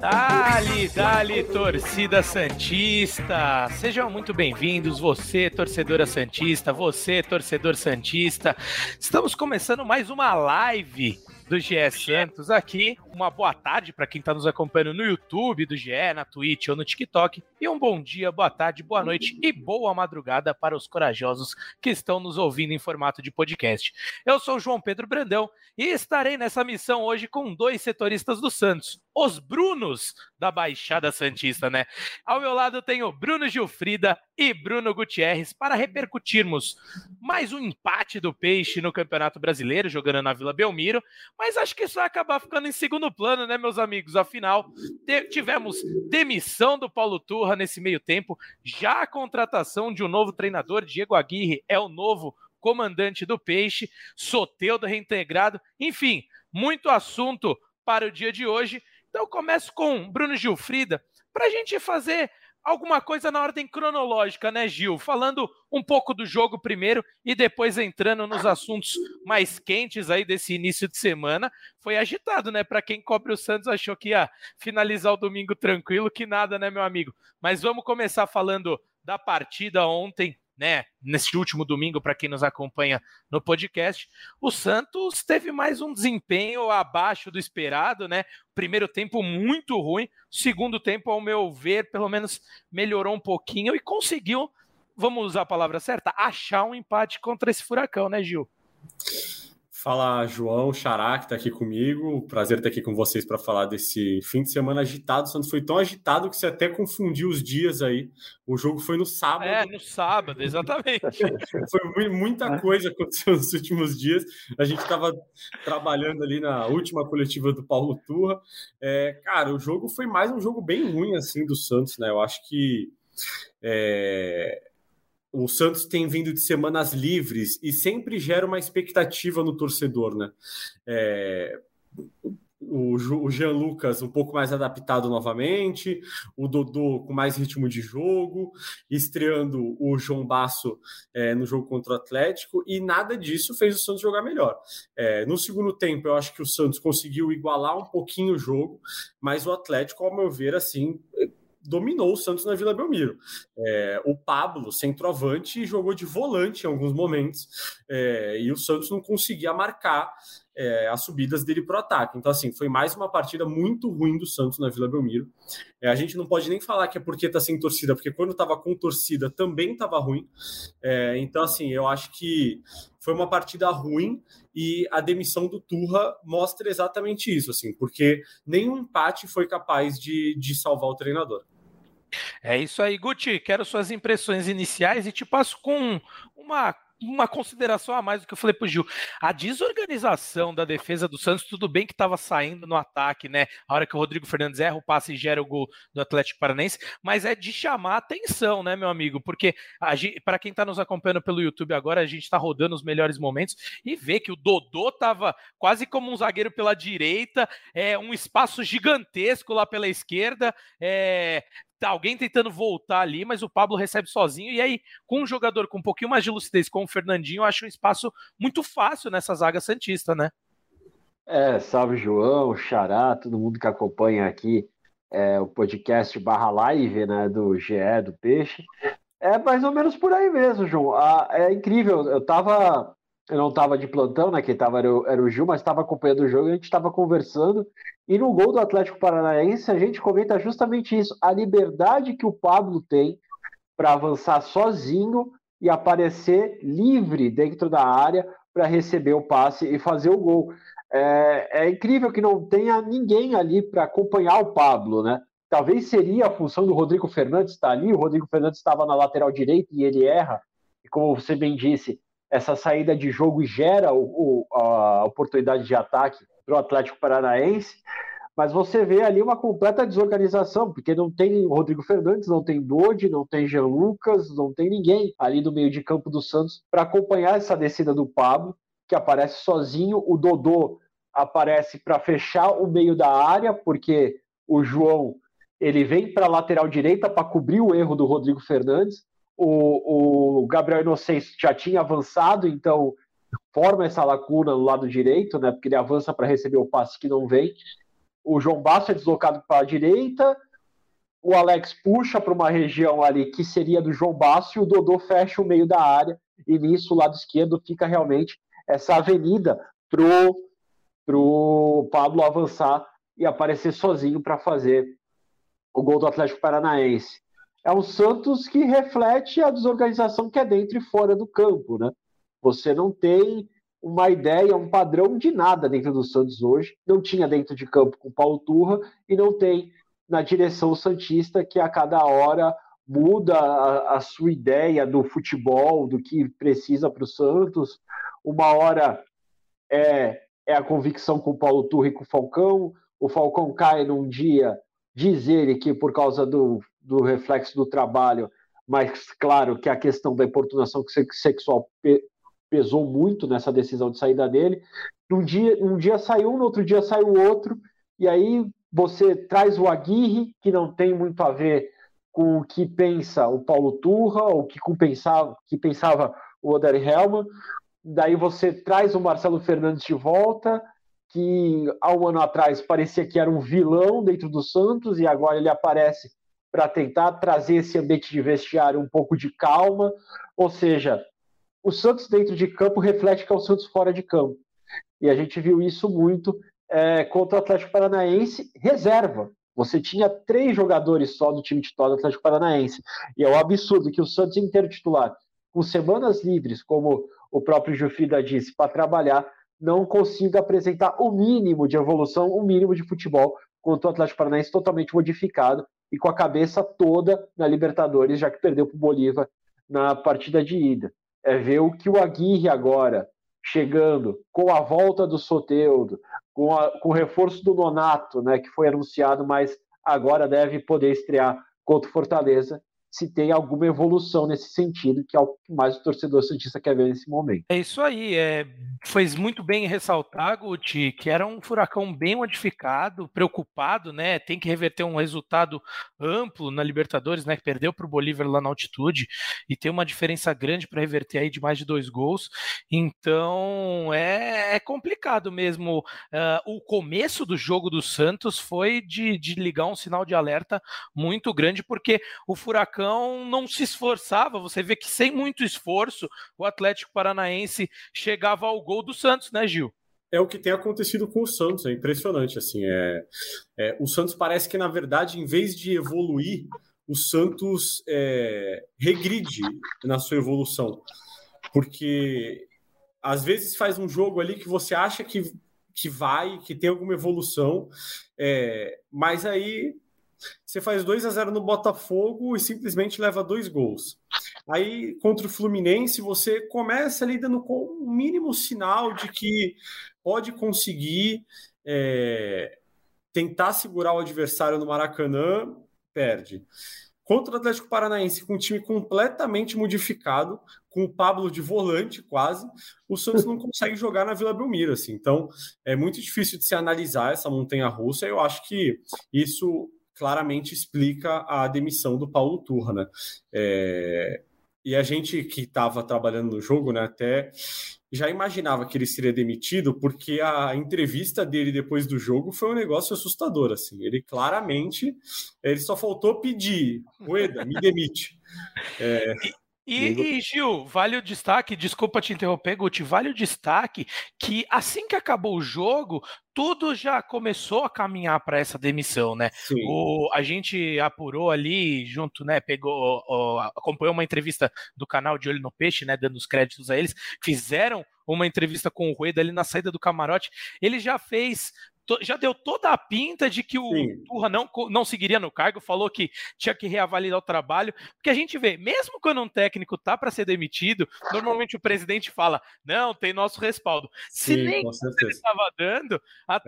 Dali, dali, torcida Santista! Sejam muito bem-vindos, você, torcedora Santista, você, torcedor Santista. Estamos começando mais uma live do GE Santos aqui. Uma boa tarde para quem está nos acompanhando no YouTube do GE, na Twitch ou no TikTok. E um bom dia, boa tarde, boa noite e boa madrugada para os corajosos que estão nos ouvindo em formato de podcast. Eu sou o João Pedro Brandão e estarei nessa missão hoje com dois setoristas do Santos, os Brunos da Baixada Santista, né? Ao meu lado tenho Bruno Gilfrida e Bruno Gutierrez para repercutirmos mais um empate do Peixe no Campeonato Brasileiro, jogando na Vila Belmiro, mas acho que isso vai acabar ficando em segundo plano, né, meus amigos? Afinal, tivemos demissão do Paulo Turra nesse meio tempo, já a contratação de um novo treinador, Diego Aguirre, é o novo comandante do Peixe, Soteudo reintegrado, enfim, muito assunto para o dia de hoje. Então começo com Bruno Gilfrida, para a gente fazer alguma coisa na ordem cronológica, né, Gil? Falando um pouco do jogo primeiro e depois entrando nos assuntos mais quentes aí desse início de semana. Foi agitado, né? Para quem cobre o Santos achou que ia finalizar o domingo tranquilo, que nada, né, meu amigo? Mas vamos começar falando da partida ontem né, nesse último domingo, para quem nos acompanha no podcast, o Santos teve mais um desempenho abaixo do esperado, né? Primeiro tempo muito ruim, segundo tempo, ao meu ver, pelo menos melhorou um pouquinho e conseguiu, vamos usar a palavra certa, achar um empate contra esse furacão, né, Gil? Fala, João Xará, que está aqui comigo. Prazer estar aqui com vocês para falar desse fim de semana agitado. O Santos foi tão agitado que você até confundiu os dias aí. O jogo foi no sábado. É, no sábado, exatamente. foi muita coisa aconteceu nos últimos dias. A gente estava trabalhando ali na última coletiva do Paulo Turra. É, cara, o jogo foi mais um jogo bem ruim assim do Santos, né? Eu acho que. É o Santos tem vindo de semanas livres e sempre gera uma expectativa no torcedor, né? É, o, o Jean Lucas um pouco mais adaptado novamente, o Dodô com mais ritmo de jogo, estreando o João Basso é, no jogo contra o Atlético, e nada disso fez o Santos jogar melhor. É, no segundo tempo, eu acho que o Santos conseguiu igualar um pouquinho o jogo, mas o Atlético, ao meu ver, assim dominou o Santos na Vila Belmiro. É, o Pablo, centroavante, jogou de volante em alguns momentos é, e o Santos não conseguia marcar é, as subidas dele para o ataque. Então, assim, foi mais uma partida muito ruim do Santos na Vila Belmiro. É, a gente não pode nem falar que é porque está sem torcida, porque quando estava com torcida também estava ruim. É, então, assim, eu acho que foi uma partida ruim e a demissão do Turra mostra exatamente isso, assim, porque nenhum empate foi capaz de, de salvar o treinador. É isso aí, Guti. Quero suas impressões iniciais e te passo com uma uma consideração a mais do que eu falei pro Gil. A desorganização da defesa do Santos, tudo bem que estava saindo no ataque, né? A hora que o Rodrigo Fernandes erra o passe e gera o gol do Atlético Paranense, mas é de chamar atenção, né, meu amigo? Porque para quem está nos acompanhando pelo YouTube agora, a gente está rodando os melhores momentos e vê que o Dodô tava quase como um zagueiro pela direita, é um espaço gigantesco lá pela esquerda, é, Tá alguém tentando voltar ali, mas o Pablo recebe sozinho. E aí, com um jogador com um pouquinho mais de lucidez, como o Fernandinho, eu acho um espaço muito fácil nessa zaga Santista, né? É, salve João, Xará, todo mundo que acompanha aqui é, o podcast barra live né, do GE, do Peixe. É mais ou menos por aí mesmo, João. Ah, é incrível, eu tava. Eu não estava de plantão, né? Quem estava era, o, era o Gil, mas estava acompanhando o jogo e a gente estava conversando. E no gol do Atlético Paranaense, a gente comenta justamente isso: a liberdade que o Pablo tem para avançar sozinho e aparecer livre dentro da área para receber o passe e fazer o gol. É, é incrível que não tenha ninguém ali para acompanhar o Pablo, né? Talvez seria a função do Rodrigo Fernandes estar ali. O Rodrigo Fernandes estava na lateral direita e ele erra. E como você bem disse, essa saída de jogo gera o, o, a oportunidade de ataque para o Atlético Paranaense, mas você vê ali uma completa desorganização, porque não tem Rodrigo Fernandes, não tem Dodi, não tem Jean Lucas, não tem ninguém ali no meio de campo do Santos para acompanhar essa descida do Pablo. que aparece sozinho, o Dodô aparece para fechar o meio da área, porque o João ele vem para a lateral direita para cobrir o erro do Rodrigo Fernandes. O, o Gabriel Inocêncio já tinha avançado, então forma essa lacuna no lado direito, né? Porque ele avança para receber o passe que não vem. O João Basso é deslocado para a direita, o Alex puxa para uma região ali que seria do João Basso e o Dodô fecha o meio da área e nisso o lado esquerdo fica realmente essa avenida pro pro Pablo avançar e aparecer sozinho para fazer o gol do Atlético Paranaense. É um Santos que reflete a desorganização que é dentro e fora do campo, né? Você não tem uma ideia, um padrão de nada dentro do Santos hoje. Não tinha dentro de campo com o Paulo Turra e não tem na direção Santista, que a cada hora muda a, a sua ideia do futebol, do que precisa para o Santos. Uma hora é, é a convicção com o Paulo Turra e com o Falcão. O Falcão cai num dia, diz ele que por causa do, do reflexo do trabalho, mas claro que a questão da importunação sexual pesou muito nessa decisão de saída dele. Um dia, um dia saiu um, no outro dia saiu outro, e aí você traz o Aguirre, que não tem muito a ver com o que pensa o Paulo Turra, ou que, pensava, que pensava o Oder Hellman. Daí você traz o Marcelo Fernandes de volta, que há um ano atrás parecia que era um vilão dentro do Santos, e agora ele aparece para tentar trazer esse ambiente de vestiário um pouco de calma. Ou seja, o Santos dentro de campo reflete que é o Santos fora de campo. E a gente viu isso muito é, contra o Atlético Paranaense, reserva. Você tinha três jogadores só do time titular do Atlético Paranaense. E é um absurdo que o Santos inteiro titular, com semanas livres, como o próprio Jufrida disse, para trabalhar, não consiga apresentar o mínimo de evolução, o mínimo de futebol, contra o Atlético Paranaense totalmente modificado e com a cabeça toda na Libertadores, já que perdeu para o Bolívar na partida de ida. É ver o que o Aguirre agora, chegando com a volta do Soteudo, com, com o reforço do Nonato, né, que foi anunciado, mas agora deve poder estrear contra o Fortaleza, se tem alguma evolução nesse sentido, que é o que mais o torcedor santista quer ver nesse momento. É isso aí, é, fez muito bem ressaltar, Guti, que era um furacão bem modificado, preocupado, né? Tem que reverter um resultado amplo na Libertadores, né? Que perdeu para o Bolívar lá na altitude e tem uma diferença grande para reverter aí de mais de dois gols. Então é, é complicado mesmo. Uh, o começo do jogo do Santos foi de, de ligar um sinal de alerta muito grande, porque o furacão Furacão não se esforçava. Você vê que sem muito esforço o Atlético Paranaense chegava ao gol do Santos, né, Gil? É o que tem acontecido com o Santos, é impressionante. Assim, é, é o Santos parece que, na verdade, em vez de evoluir, o Santos é, regride na sua evolução. Porque às vezes faz um jogo ali que você acha que, que vai, que tem alguma evolução, é, mas aí você faz 2 a 0 no Botafogo e simplesmente leva dois gols. Aí, contra o Fluminense, você começa ali dando com um mínimo sinal de que pode conseguir é, tentar segurar o adversário no Maracanã, perde. Contra o Atlético Paranaense, com um time completamente modificado, com o Pablo de volante quase, o Santos não consegue jogar na Vila Belmiro. Assim. Então, é muito difícil de se analisar essa montanha russa. Eu acho que isso claramente explica a demissão do Paulo Turra, né? É... E a gente que estava trabalhando no jogo, né, até já imaginava que ele seria demitido, porque a entrevista dele depois do jogo foi um negócio assustador, assim. Ele claramente, ele só faltou pedir, Moeda, me demite. É... E, e, Gil, vale o destaque, desculpa te interromper, Guti, vale o destaque que assim que acabou o jogo, tudo já começou a caminhar para essa demissão, né? O, a gente apurou ali, junto, né? Pegou, ó, acompanhou uma entrevista do canal de Olho no Peixe, né? Dando os créditos a eles, fizeram uma entrevista com o Rueda ali na saída do camarote. Ele já fez já deu toda a pinta de que o Sim. Turra não, não seguiria no cargo, falou que tinha que reavaliar o trabalho, porque a gente vê, mesmo quando um técnico tá para ser demitido, normalmente o presidente fala, não, tem nosso respaldo. Sim, Se nem ele estava dando, a é.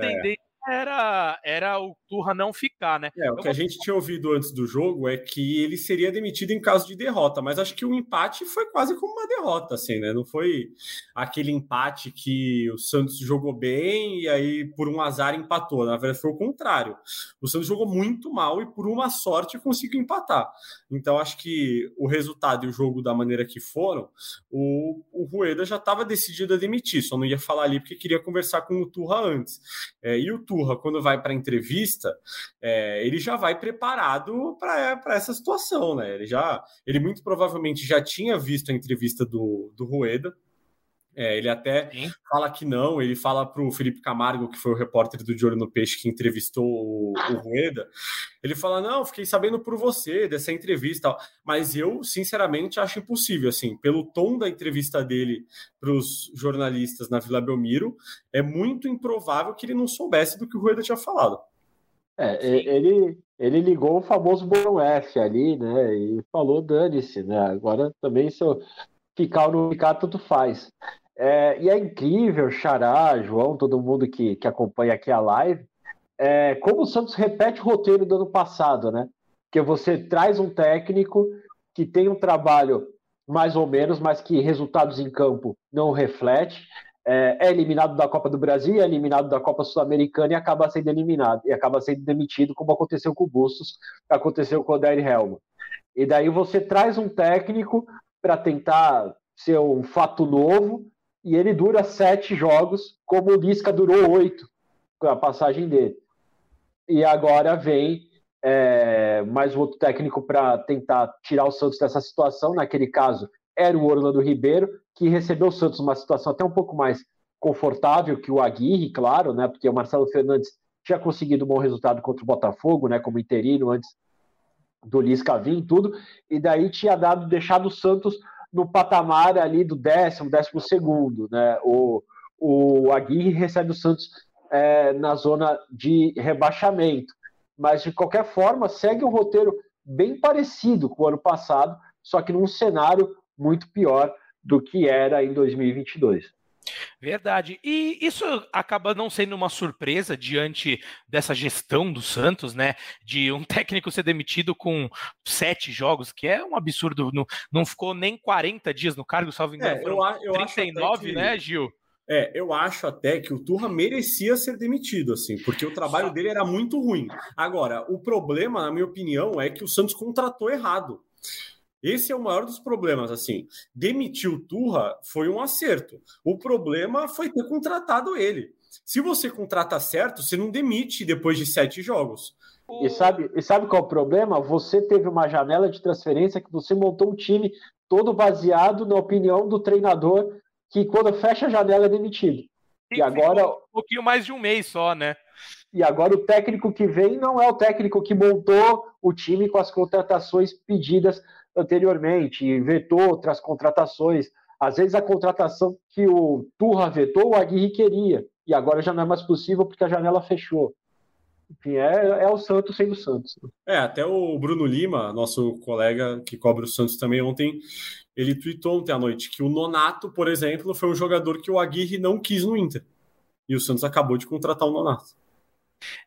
Era, era o Turra não ficar, né? É, o que a gente tinha ouvido antes do jogo é que ele seria demitido em caso de derrota, mas acho que o empate foi quase como uma derrota, assim, né? Não foi aquele empate que o Santos jogou bem e aí por um azar empatou. Na verdade, foi o contrário. O Santos jogou muito mal e por uma sorte conseguiu empatar. Então, acho que o resultado e o jogo da maneira que foram, o, o Rueda já estava decidido a demitir, só não ia falar ali porque queria conversar com o Turra antes. É, e o Turra, quando vai para a entrevista, é, ele já vai preparado para essa situação, né? Ele já, ele muito provavelmente já tinha visto a entrevista do, do Rueda. É, ele até Sim. fala que não, ele fala para o Felipe Camargo, que foi o repórter do De Olho no Peixe que entrevistou o, o Rueda, ele fala, não, fiquei sabendo por você dessa entrevista, mas eu, sinceramente, acho impossível, assim, pelo tom da entrevista dele para os jornalistas na Vila Belmiro, é muito improvável que ele não soubesse do que o Rueda tinha falado. É, ele, ele ligou o famoso botão F ali, né, e falou, dane-se, né, agora também se eu ficar ou não ficar, tanto faz. É, e é incrível, Xará, João, todo mundo que, que acompanha aqui a live, é, como o Santos repete o roteiro do ano passado, né? Que você traz um técnico que tem um trabalho mais ou menos, mas que resultados em campo não reflete. É, é eliminado da Copa do Brasil, é eliminado da Copa Sul-Americana e acaba sendo eliminado, e acaba sendo demitido, como aconteceu com o Bustos, aconteceu com o Odair Helma. E daí você traz um técnico para tentar ser um fato novo, e ele dura sete jogos, como o Lisca durou oito com a passagem dele. E agora vem é, mais um outro técnico para tentar tirar o Santos dessa situação. Naquele caso, era o Orlando Ribeiro, que recebeu o Santos numa situação até um pouco mais confortável que o Aguirre, claro, né? Porque o Marcelo Fernandes tinha conseguido um bom resultado contra o Botafogo, né? Como interino antes do Lisca vir e tudo, e daí tinha dado deixado o Santos no patamar ali do décimo, décimo segundo, né? O, o Aguirre recebe o Santos é, na zona de rebaixamento, mas de qualquer forma segue um roteiro bem parecido com o ano passado, só que num cenário muito pior do que era em 2022. Verdade. E isso acaba não sendo uma surpresa diante dessa gestão do Santos, né? De um técnico ser demitido com sete jogos, que é um absurdo. Não, não ficou nem 40 dias no cargo, salvo engano. É, eu, eu 39, que... né, Gil? É, eu acho até que o Turra merecia ser demitido, assim, porque o trabalho dele era muito ruim. Agora, o problema, na minha opinião, é que o Santos contratou errado. Esse é o maior dos problemas, assim. Demitir o Turra foi um acerto. O problema foi ter contratado ele. Se você contrata certo, você não demite depois de sete jogos. E sabe, e sabe qual é o problema? Você teve uma janela de transferência que você montou um time todo baseado na opinião do treinador, que quando fecha a janela é demitido. E, e agora. Um pouquinho mais de um mês só, né? E agora o técnico que vem não é o técnico que montou o time com as contratações pedidas anteriormente, vetou outras contratações. Às vezes a contratação que o Turra vetou, o Aguirre queria, e agora já não é mais possível porque a janela fechou. Enfim, é, é o Santos sendo Santos. É, até o Bruno Lima, nosso colega que cobre o Santos também ontem, ele tweetou ontem à noite que o Nonato, por exemplo, foi um jogador que o Aguirre não quis no Inter. E o Santos acabou de contratar o Nonato.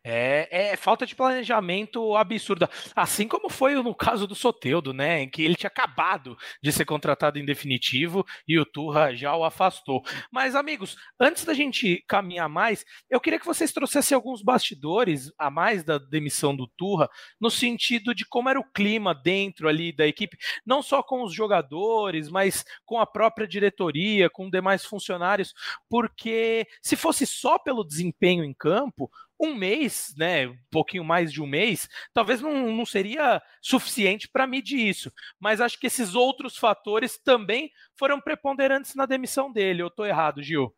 É, é, falta de planejamento absurda. Assim como foi no caso do Soteudo, né? Em que ele tinha acabado de ser contratado em definitivo e o Turra já o afastou. Mas, amigos, antes da gente caminhar mais, eu queria que vocês trouxessem alguns bastidores a mais da demissão do Turra, no sentido de como era o clima dentro ali da equipe, não só com os jogadores, mas com a própria diretoria, com demais funcionários, porque se fosse só pelo desempenho em campo, um mês, né, um pouquinho mais de um mês, talvez não, não seria suficiente para medir isso. Mas acho que esses outros fatores também foram preponderantes na demissão dele. Eu estou errado, Gil?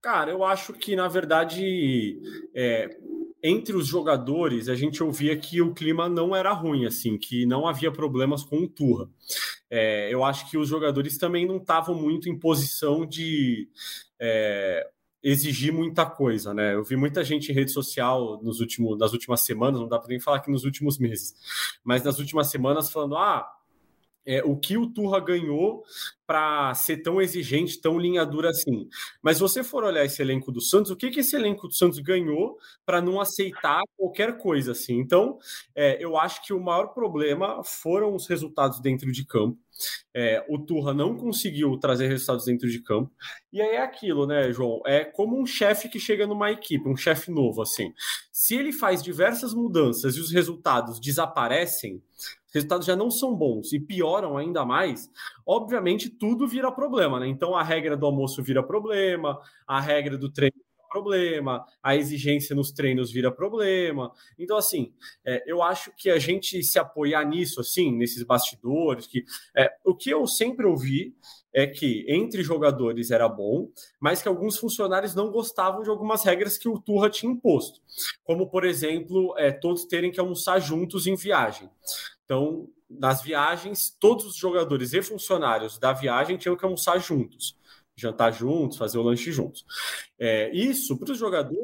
Cara, eu acho que, na verdade, é, entre os jogadores, a gente ouvia que o clima não era ruim, assim, que não havia problemas com o Turra. É, eu acho que os jogadores também não estavam muito em posição de. É, exigir muita coisa, né? Eu vi muita gente em rede social nos últimos, nas últimas semanas, não dá para nem falar que nos últimos meses, mas nas últimas semanas falando: ah, é, o que o Turra ganhou para ser tão exigente, tão linha dura assim. Mas se você for olhar esse elenco do Santos, o que, que esse elenco do Santos ganhou para não aceitar qualquer coisa assim? Então, é, eu acho que o maior problema foram os resultados dentro de campo. É, o Turra não conseguiu trazer resultados dentro de campo. E aí é aquilo, né, João? É como um chefe que chega numa equipe, um chefe novo, assim. Se ele faz diversas mudanças e os resultados desaparecem, os resultados já não são bons e pioram ainda mais, obviamente tudo vira problema, né? Então a regra do almoço vira problema, a regra do treino problema, a exigência nos treinos vira problema. Então, assim, é, eu acho que a gente se apoiar nisso, assim, nesses bastidores, que é, o que eu sempre ouvi é que entre jogadores era bom, mas que alguns funcionários não gostavam de algumas regras que o Turra tinha imposto, como por exemplo, é, todos terem que almoçar juntos em viagem. Então, nas viagens, todos os jogadores e funcionários da viagem tinham que almoçar juntos, jantar juntos, fazer o lanche juntos. É, isso para os jogadores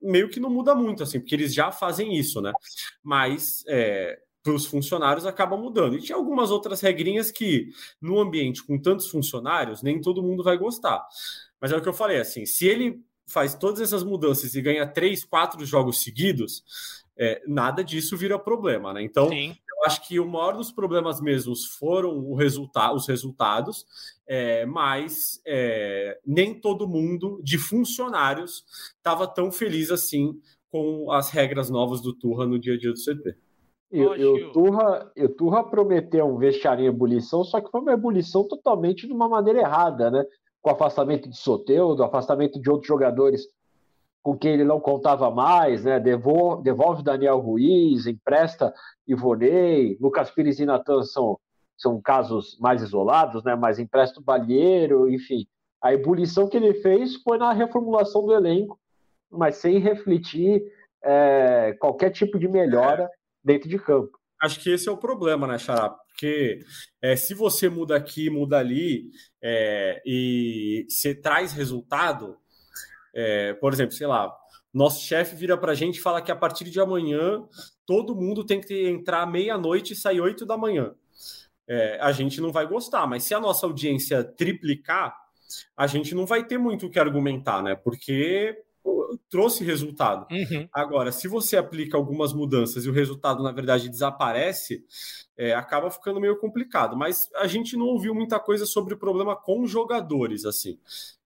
meio que não muda muito, assim, porque eles já fazem isso, né? Mas é, para os funcionários acaba mudando. E tinha algumas outras regrinhas que, no ambiente com tantos funcionários, nem todo mundo vai gostar. Mas é o que eu falei, assim, se ele faz todas essas mudanças e ganha três, quatro jogos seguidos, é, nada disso vira problema, né? Então, Sim. Eu acho que o maior dos problemas mesmos foram o resulta os resultados, é, mas é, nem todo mundo de funcionários estava tão feliz assim com as regras novas do Turra no dia a dia do CT. E, o, Turra, o Turra prometeu um vestiário em ebulição, só que foi uma ebulição totalmente de uma maneira errada, né? Com o afastamento de Soteudo, afastamento de outros jogadores com quem ele não contava mais, né? Devolve, devolve Daniel Ruiz, empresta Ivonei, Lucas Pires e Natan são, são casos mais isolados, né? Mas empresta o Balheiro, enfim. A ebulição que ele fez foi na reformulação do elenco, mas sem refletir é, qualquer tipo de melhora dentro de campo. Acho que esse é o problema, né, Xará? Porque é, se você muda aqui, muda ali, é, e você traz resultado, é, por exemplo, sei lá, nosso chefe vira para a gente e fala que a partir de amanhã todo mundo tem que entrar meia-noite e sair oito da manhã. É, a gente não vai gostar, mas se a nossa audiência triplicar, a gente não vai ter muito o que argumentar, né? Porque trouxe resultado. Uhum. Agora, se você aplica algumas mudanças e o resultado, na verdade, desaparece, é, acaba ficando meio complicado. Mas a gente não ouviu muita coisa sobre o problema com jogadores, assim.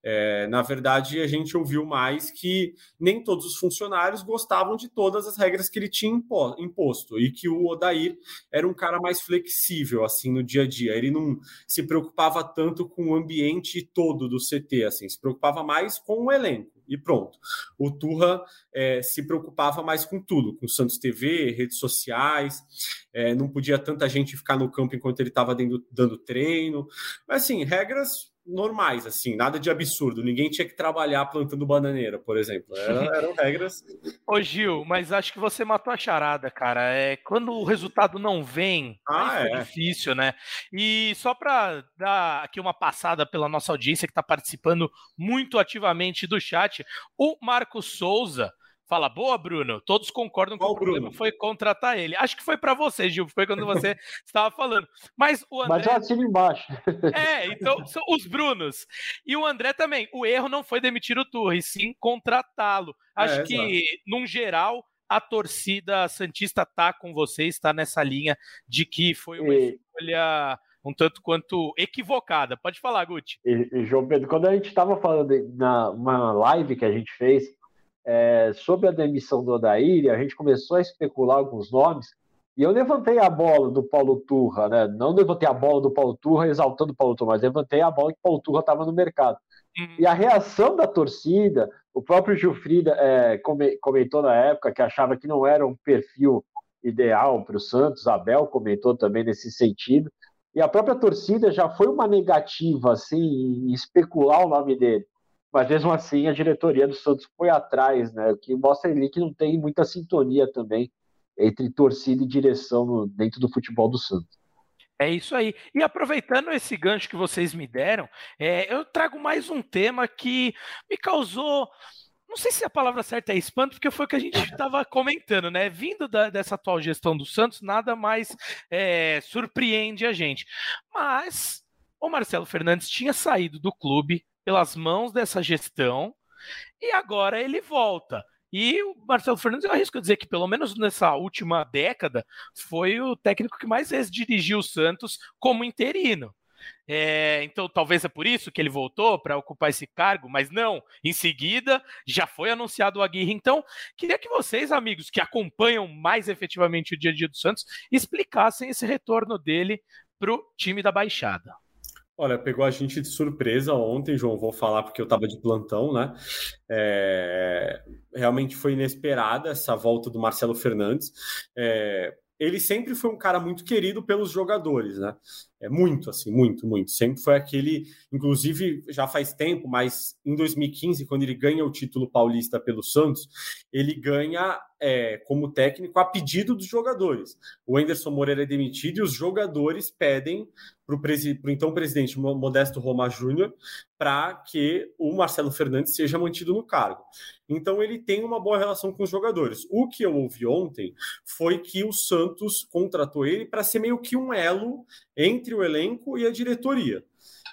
É, na verdade, a gente ouviu mais que nem todos os funcionários gostavam de todas as regras que ele tinha imposto e que o Odair era um cara mais flexível assim no dia a dia. Ele não se preocupava tanto com o ambiente todo do CT, assim, se preocupava mais com o elenco e pronto. O Turra é, se preocupava mais com tudo, com Santos TV, redes sociais, é, não podia tanta gente ficar no campo enquanto ele estava dando treino. Mas assim, regras normais, assim, nada de absurdo. Ninguém tinha que trabalhar plantando bananeira, por exemplo. Era, eram regras. Ô, Gil, mas acho que você matou a charada, cara. É quando o resultado não vem, ah, é difícil, né? E só para dar aqui uma passada pela nossa audiência que está participando muito ativamente do chat, o Marcos Souza fala, boa, Bruno. Todos concordam que o problema Bruno? foi contratar ele. Acho que foi para você, Gil, foi quando você estava falando. Mas o André. Mas eu assino embaixo. É, então são os Brunos. E o André também. O erro não foi demitir o Turri, sim contratá-lo. Acho é, que, exato. num geral, a torcida Santista tá com você, está nessa linha de que foi uma e... escolha um tanto quanto equivocada. Pode falar, Guti. E, e João Pedro, quando a gente estava falando na uma live que a gente fez é, sobre a demissão do Odair, a gente começou a especular alguns nomes, e eu levantei a bola do Paulo Turra, né? Não levantei a bola do Paulo Turra exaltando o Paulo Turra, mas levantei a bola que o Paulo Turra estava no mercado. Uhum. E a reação da torcida, o próprio Gilfrida é, comentou na época que achava que não era um perfil ideal para o Santos, Abel comentou também nesse sentido, e a própria torcida já foi uma negativa assim, em especular o nome dele mas mesmo assim a diretoria do Santos foi atrás, né? O que mostra ali que não tem muita sintonia também entre torcida e direção no, dentro do futebol do Santos. É isso aí. E aproveitando esse gancho que vocês me deram, é, eu trago mais um tema que me causou não sei se a palavra certa é espanto, porque foi o que a gente estava comentando, né? Vindo da, dessa atual gestão do Santos, nada mais é, surpreende a gente. Mas o Marcelo Fernandes tinha saído do clube pelas mãos dessa gestão e agora ele volta. E o Marcelo Fernandes, eu arrisco dizer que, pelo menos nessa última década, foi o técnico que mais vezes dirigiu o Santos como interino. É, então, talvez é por isso que ele voltou para ocupar esse cargo, mas não. Em seguida, já foi anunciado o Aguirre. Então, queria que vocês, amigos, que acompanham mais efetivamente o dia a dia do Santos, explicassem esse retorno dele para o time da Baixada. Olha, pegou a gente de surpresa ontem, João. Vou falar porque eu estava de plantão, né? É... Realmente foi inesperada essa volta do Marcelo Fernandes. É ele sempre foi um cara muito querido pelos jogadores, né? É muito, assim, muito, muito. Sempre foi aquele, inclusive já faz tempo, mas em 2015, quando ele ganha o título paulista pelo Santos, ele ganha é, como técnico a pedido dos jogadores. O Anderson Moreira é demitido e os jogadores pedem para o então presidente Modesto Roma Júnior para que o Marcelo Fernandes seja mantido no cargo. Então ele tem uma boa relação com os jogadores. O que eu ouvi ontem foi que o Santos contratou ele para ser meio que um elo entre o elenco e a diretoria.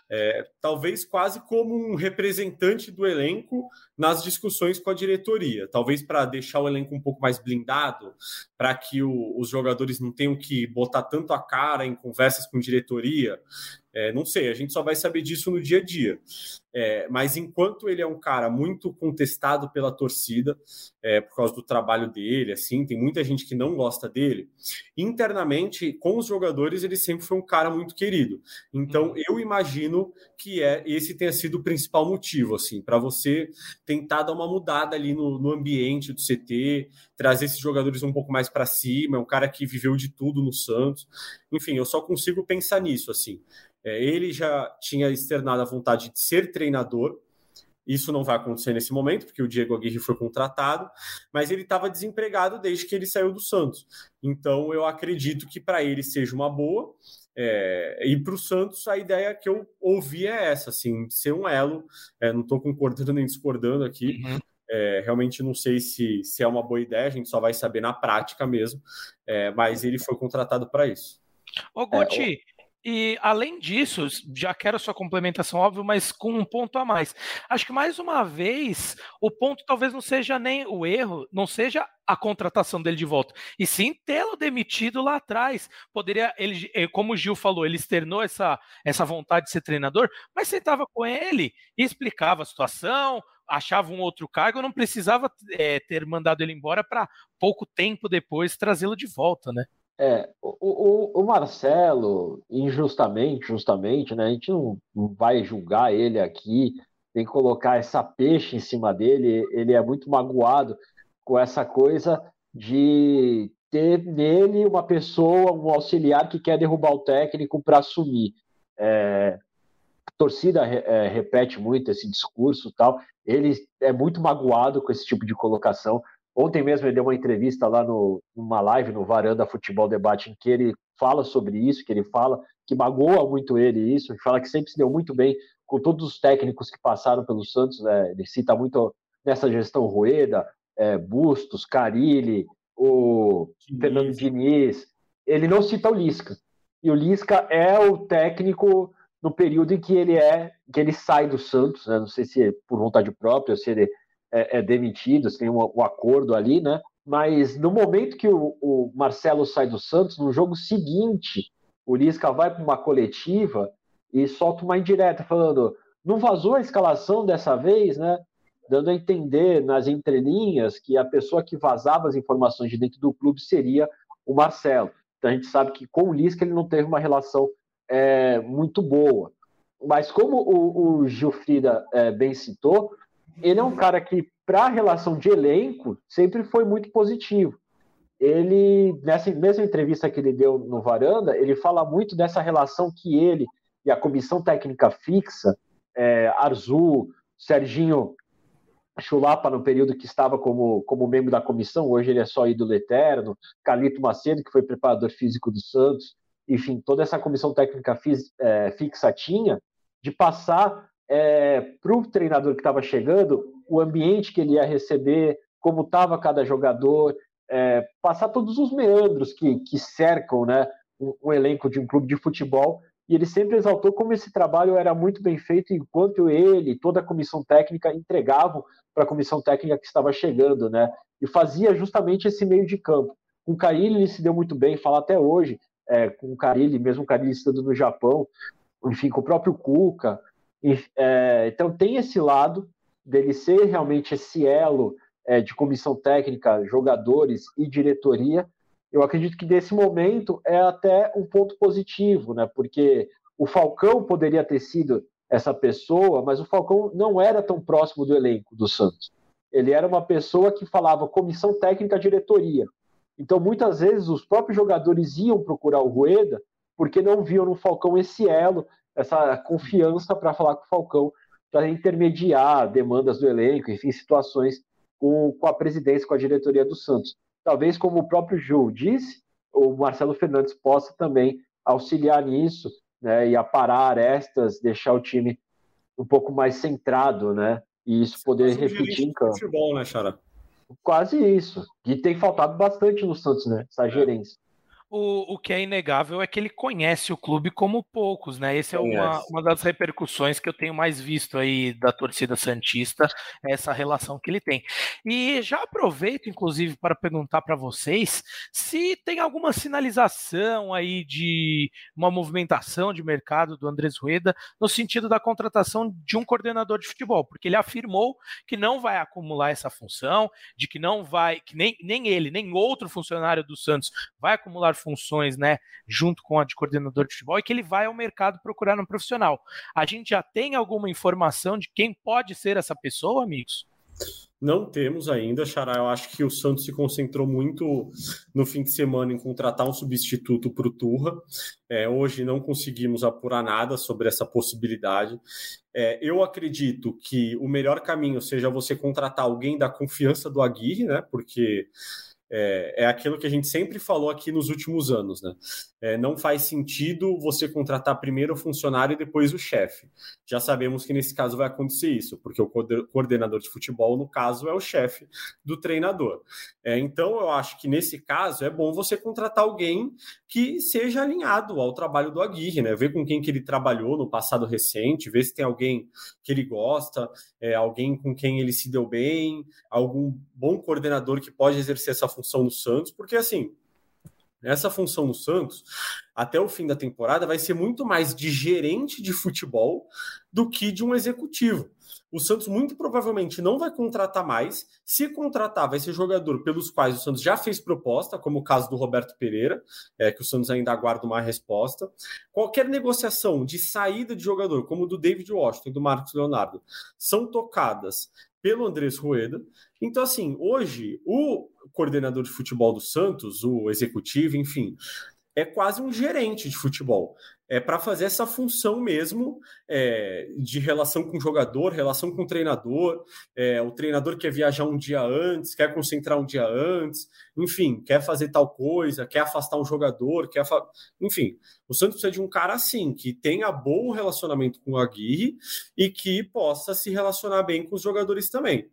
É, talvez quase como um representante do elenco nas discussões com a diretoria, talvez para deixar o elenco um pouco mais blindado, para que o, os jogadores não tenham que botar tanto a cara em conversas com diretoria. É, não sei, a gente só vai saber disso no dia a dia. É, mas enquanto ele é um cara muito contestado pela torcida, é, por causa do trabalho dele, assim, tem muita gente que não gosta dele. Internamente, com os jogadores, ele sempre foi um cara muito querido. Então, uhum. eu imagino que é esse tenha sido o principal motivo, assim, para você tentar dar uma mudada ali no, no ambiente do CT, trazer esses jogadores um pouco mais para cima. É um cara que viveu de tudo no Santos. Enfim, eu só consigo pensar nisso, assim. É, ele já tinha externado a vontade de ser treinador. Isso não vai acontecer nesse momento, porque o Diego Aguirre foi contratado, mas ele estava desempregado desde que ele saiu do Santos. Então, eu acredito que para ele seja uma boa. É, e para o Santos, a ideia que eu ouvi é essa: assim, ser um elo. É, não estou concordando nem discordando aqui. Uhum. É, realmente não sei se, se é uma boa ideia, a gente só vai saber na prática mesmo. É, mas ele foi contratado para isso. Ô, Guti, e além disso, já quero sua complementação, óbvio, mas com um ponto a mais. Acho que mais uma vez, o ponto talvez não seja nem o erro, não seja a contratação dele de volta, e sim tê-lo demitido lá atrás. Poderia, ele, eh, como o Gil falou, ele externou essa, essa vontade de ser treinador, mas sentava com ele e explicava a situação, achava um outro cargo, não precisava é, ter mandado ele embora para pouco tempo depois trazê-lo de volta, né? É, o, o, o, Marcelo, injustamente, justamente, né? A gente não, vai julgar ele aqui, tem que colocar essa peixe em cima dele. Ele é muito magoado com essa coisa de ter nele uma pessoa, um auxiliar que quer derrubar o técnico para assumir. É, a torcida é, repete muito esse discurso tal. Ele é muito magoado com esse tipo de colocação. Ontem mesmo ele deu uma entrevista lá no, numa live no Varanda Futebol Debate, em que ele fala sobre isso, que ele fala que magoa muito ele isso, fala que sempre se deu muito bem com todos os técnicos que passaram pelo Santos, né? ele cita muito nessa gestão Rueda, é, Bustos, Carilli, o Diniz. Fernando Diniz, ele não cita o Lisca, e o Lisca é o técnico no período em que ele é, que ele sai do Santos, né? não sei se é por vontade própria, se ele é, é demitido, tem um, um, acordo ali, né? Mas no momento que o, o, Marcelo sai do Santos, no jogo seguinte, o Lisca vai para uma coletiva e solta uma indireta falando: não vazou a escalação dessa vez, né? Dando a entender nas entrelinhas que a pessoa que vazava as informações de dentro do clube seria o Marcelo. Então a gente sabe que com o Lisca ele não teve uma relação é, muito boa. Mas como o, o Gilfrida é, bem citou, ele é um cara que, para a relação de elenco, sempre foi muito positivo. Ele, nessa mesma entrevista que ele deu no Varanda, ele fala muito dessa relação que ele e a comissão técnica fixa, é, Arzu, Serginho Chulapa, no período que estava como, como membro da comissão, hoje ele é só ídolo eterno, Calito Macedo, que foi preparador físico do Santos, enfim, toda essa comissão técnica é, fixa tinha, de passar é, para o treinador que estava chegando o ambiente que ele ia receber, como estava cada jogador, é, passar todos os meandros que, que cercam né, um, elenco de um clube de futebol. E ele sempre exaltou como esse trabalho era muito bem feito, enquanto ele e toda a comissão técnica entregavam para a comissão técnica que estava chegando, né? E fazia justamente esse meio de campo. Com o Carilli ele se deu muito bem, fala até hoje, é, com o Carilli, mesmo o Carilli estando no Japão, enfim, com o próprio Cuca. É, então tem esse lado dele ser realmente esse elo é, de comissão técnica, jogadores e diretoria, eu acredito que nesse momento é até um ponto positivo, né? Porque o Falcão poderia ter sido essa pessoa, mas o Falcão não era tão próximo do elenco do Santos. Ele era uma pessoa que falava comissão técnica, diretoria. Então, muitas vezes, os próprios jogadores iam procurar o Rueda porque não viam no Falcão esse elo, essa confiança para falar com o Falcão, para intermediar demandas do elenco, enfim, situações com, com a presidência, com a diretoria do Santos. Talvez, como o próprio Ju disse, o Marcelo Fernandes possa também auxiliar nisso né, e aparar arestas, deixar o time um pouco mais centrado, né? E isso poder refletir em campo. Futebol, né, Xara? Quase isso. E tem faltado bastante no Santos, né? Essa é. gerência. O, o que é inegável é que ele conhece o clube como poucos, né? Essa é uma, uma das repercussões que eu tenho mais visto aí da torcida Santista, essa relação que ele tem. E já aproveito, inclusive, para perguntar para vocês se tem alguma sinalização aí de uma movimentação de mercado do Andrés Rueda no sentido da contratação de um coordenador de futebol, porque ele afirmou que não vai acumular essa função, de que não vai, que nem, nem ele, nem outro funcionário do Santos vai acumular funções, né, junto com a de coordenador de futebol, e que ele vai ao mercado procurar um profissional. A gente já tem alguma informação de quem pode ser essa pessoa, amigos? Não temos ainda, Xará. Eu acho que o Santos se concentrou muito no fim de semana em contratar um substituto para o Turra. É, hoje não conseguimos apurar nada sobre essa possibilidade. É, eu acredito que o melhor caminho seja você contratar alguém da confiança do Aguirre, né? Porque é, é aquilo que a gente sempre falou aqui nos últimos anos, né? É, não faz sentido você contratar primeiro o funcionário e depois o chefe. Já sabemos que nesse caso vai acontecer isso, porque o coordenador de futebol, no caso, é o chefe do treinador. É, então, eu acho que nesse caso é bom você contratar alguém que seja alinhado ao trabalho do Aguirre, né? Ver com quem que ele trabalhou no passado recente, ver se tem alguém que ele gosta, é, alguém com quem ele se deu bem, algum bom coordenador que pode exercer essa função no Santos, porque assim, essa função no Santos, até o fim da temporada, vai ser muito mais de gerente de futebol do que de um executivo. O Santos muito provavelmente não vai contratar mais. Se contratar, vai ser jogador pelos quais o Santos já fez proposta, como o caso do Roberto Pereira, é, que o Santos ainda aguarda uma resposta. Qualquer negociação de saída de jogador, como do David Washington e do Marcos Leonardo, são tocadas pelo Andrés Rueda. Então, assim, hoje, o coordenador de futebol do Santos, o executivo, enfim, é quase um gerente de futebol. É para fazer essa função mesmo é, de relação com o jogador, relação com o treinador. É, o treinador quer viajar um dia antes, quer concentrar um dia antes, enfim, quer fazer tal coisa, quer afastar um jogador, quer. Enfim, o Santos precisa de um cara assim, que tenha bom relacionamento com o Aguirre e que possa se relacionar bem com os jogadores também.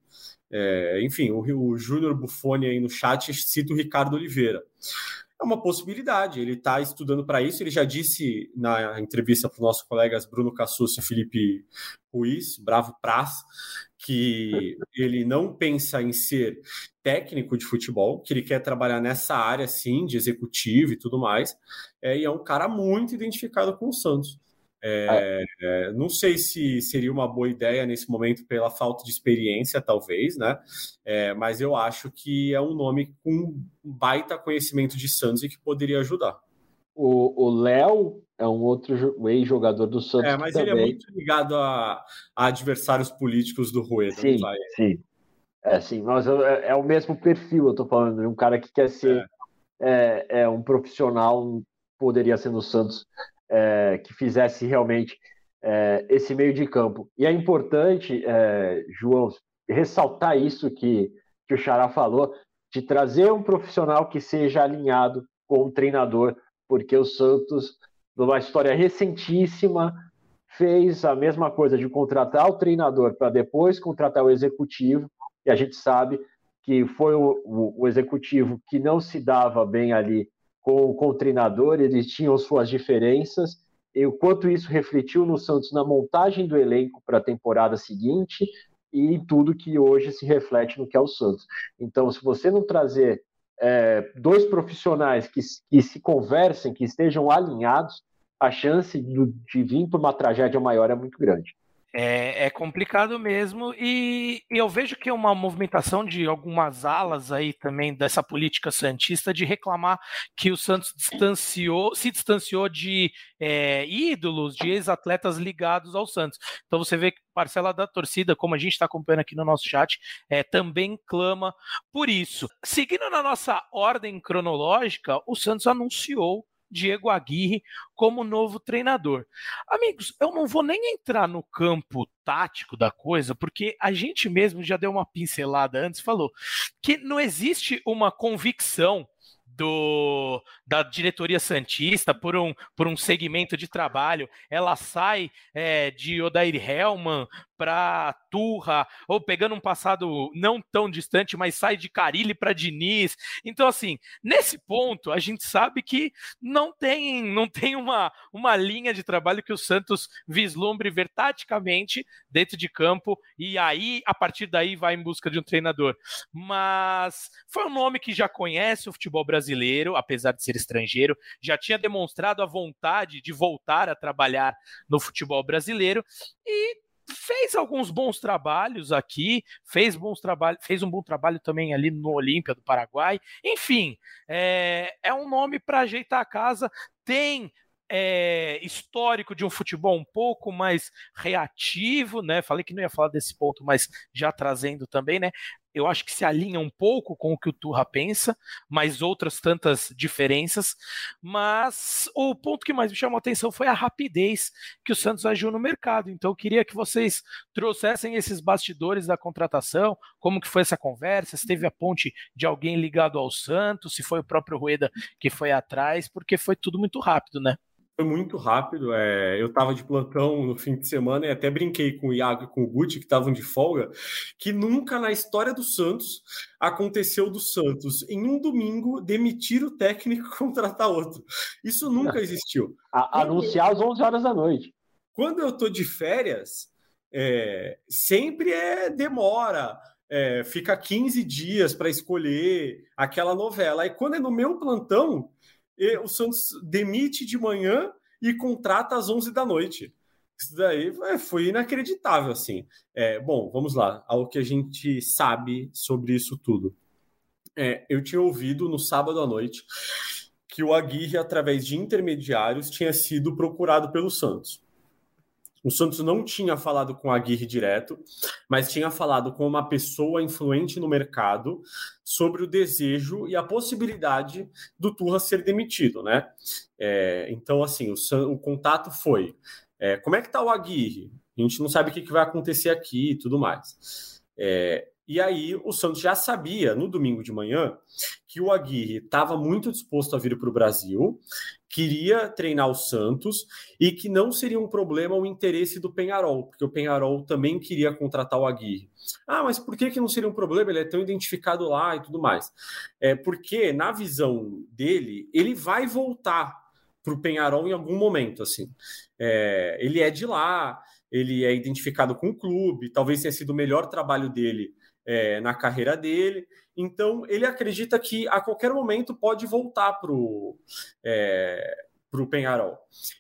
É, enfim, o, o Júnior Buffoni aí no chat cita o Ricardo Oliveira é uma possibilidade. Ele está estudando para isso. Ele já disse na entrevista para os nossos colegas Bruno Cassucci e Felipe Ruiz, Bravo Praz, que ele não pensa em ser técnico de futebol, que ele quer trabalhar nessa área, sim, de executivo e tudo mais. É, e é um cara muito identificado com o Santos. É, é, não sei se seria uma boa ideia nesse momento pela falta de experiência, talvez, né? É, mas eu acho que é um nome com baita conhecimento de Santos e que poderia ajudar. O Léo é um outro ex-jogador do Santos. É, mas ele é muito ligado a, a adversários políticos do Rueda. Sim, sim. É, sim, mas é, é, o mesmo perfil, eu tô falando, de um cara que quer ser é. é, é um profissional, poderia ser no Santos, é, que fizesse realmente é, esse meio de campo. E é importante, é, João, ressaltar isso que, que o Xará falou, de trazer um profissional que seja alinhado com o treinador, porque o Santos, numa história recentíssima, fez a mesma coisa de contratar o treinador para depois contratar o executivo, e a gente sabe que foi o, o, o, executivo que não se dava bem ali com, com o treinador, eles tinham suas diferenças, e o quanto isso refletiu no Santos na montagem do elenco para a temporada seguinte e em tudo que hoje se reflete no que é o Santos. Então, se você não trazer é, dois profissionais que, que se conversem, que estejam alinhados, a chance de, vir para uma tragédia maior é muito grande. É, é, complicado mesmo, e, e, eu vejo que é uma movimentação de algumas alas aí também dessa política santista de reclamar que o Santos distanciou, se distanciou de é, ídolos, de ex-atletas ligados ao Santos. Então você vê que parcela da torcida, como a gente está acompanhando aqui no nosso chat, é, também clama por isso. Seguindo na nossa ordem cronológica, o Santos anunciou Diego Aguirre como novo treinador. Amigos, eu não vou nem entrar no campo tático da coisa, porque a gente mesmo já deu uma pincelada antes, falou que não existe uma convicção do, da diretoria Santista por um, por um segmento de trabalho. Ela sai é, de Odair Hellman para Turra, ou pegando um passado não tão distante, mas sai de Carilli para Diniz. Então, assim, nesse ponto, a gente sabe que não tem, não tem uma, uma linha de trabalho que o Santos vislumbre ver taticamente dentro de campo e aí, a partir daí, vai em busca de um treinador. Mas foi um nome que já conhece o futebol brasileiro, apesar de ser estrangeiro, já tinha demonstrado a vontade de voltar a trabalhar no futebol brasileiro e fez alguns bons trabalhos aqui, fez bons trabalhos, fez um bom trabalho também ali no Olímpia do Paraguai. Enfim, é, é um nome para ajeitar a casa. Tem é, histórico de um futebol um pouco mais reativo, né? Falei que não ia falar desse ponto, mas já trazendo também, né? Eu acho que se alinha um pouco com o que o Turra pensa, mas outras tantas diferenças. Mas o ponto que mais me chamou a atenção foi a rapidez que o Santos agiu no mercado. Então eu queria que vocês trouxessem esses bastidores da contratação, como que foi essa conversa, se teve a ponte de alguém ligado ao Santos, se foi o próprio Rueda que foi atrás, porque foi tudo muito rápido, né? Foi muito rápido. É, eu estava de plantão no fim de semana e até brinquei com o Iago e com o Guti, que estavam de folga, que nunca na história do Santos aconteceu do Santos, em um domingo, demitir o técnico e contratar outro. Isso nunca existiu. A, anunciar às 11 horas da noite. Quando eu tô de férias, é, sempre é demora. É, fica 15 dias para escolher aquela novela. Aí quando é no meu plantão, e o Santos demite de manhã e contrata às 11 da noite. Isso daí foi inacreditável, assim. É, bom, vamos lá, ao que a gente sabe sobre isso tudo. É, eu tinha ouvido no sábado à noite que o Aguirre, através de intermediários, tinha sido procurado pelo Santos. O Santos não tinha falado com a Aguirre direto, mas tinha falado com uma pessoa influente no mercado sobre o desejo e a possibilidade do Turra ser demitido, né? É, então, assim, o, o, contato foi: é, como é que tá o Aguirre? A gente não sabe o que, que vai acontecer aqui e tudo mais. É, e aí o Santos já sabia no domingo de manhã que o Aguirre estava muito disposto a vir para o Brasil, queria treinar o Santos e que não seria um problema o interesse do Penharol, porque o Penharol também queria contratar o Aguirre. Ah, mas por que, que não seria um problema? Ele é tão identificado lá e tudo mais. É porque, na visão dele, ele vai voltar para o Penharol em algum momento, assim. É, ele é de lá, ele é identificado com o clube, talvez tenha sido o melhor trabalho dele é, na carreira dele. Então, ele acredita que a qualquer momento pode voltar para o é, pro Penharol.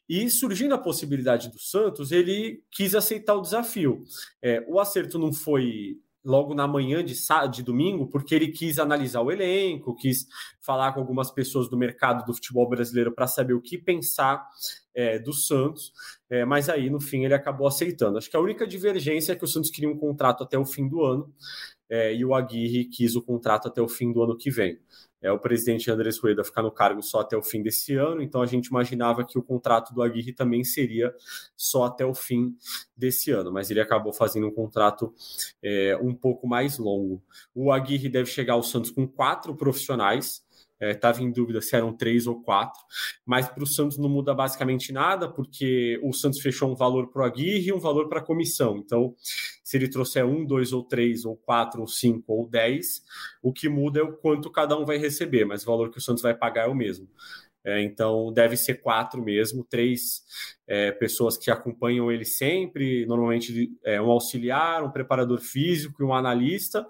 E surgindo a possibilidade do Santos, ele quis aceitar o desafio. É, o acerto não foi logo na manhã de, de domingo, porque ele quis analisar o elenco, quis falar com algumas pessoas do mercado do futebol brasileiro para saber o que pensar é, do Santos, é, mas aí no fim ele acabou aceitando. Acho que a única divergência é que o Santos queria um contrato até o fim do ano é, e o Aguirre quis o contrato até o fim do ano que vem. É, o presidente Andrés Rueda ficar no cargo só até o fim desse ano, então a gente imaginava que o contrato do Aguirre também seria só até o fim desse ano, mas ele acabou fazendo um contrato é, um pouco mais longo. O Aguirre deve chegar ao Santos com quatro profissionais, estava é, em dúvida se eram três ou quatro, mas para o Santos não muda basicamente nada, porque o Santos fechou um valor para o Aguirre e um valor para a comissão. Então, se ele trouxer um, dois ou três, ou quatro, ou cinco, ou dez, o que muda é o quanto cada um vai receber, mas o valor que o Santos vai pagar é o mesmo. É, então, deve ser quatro mesmo, três é, pessoas que acompanham ele sempre, normalmente é, um auxiliar, um preparador físico e um analista.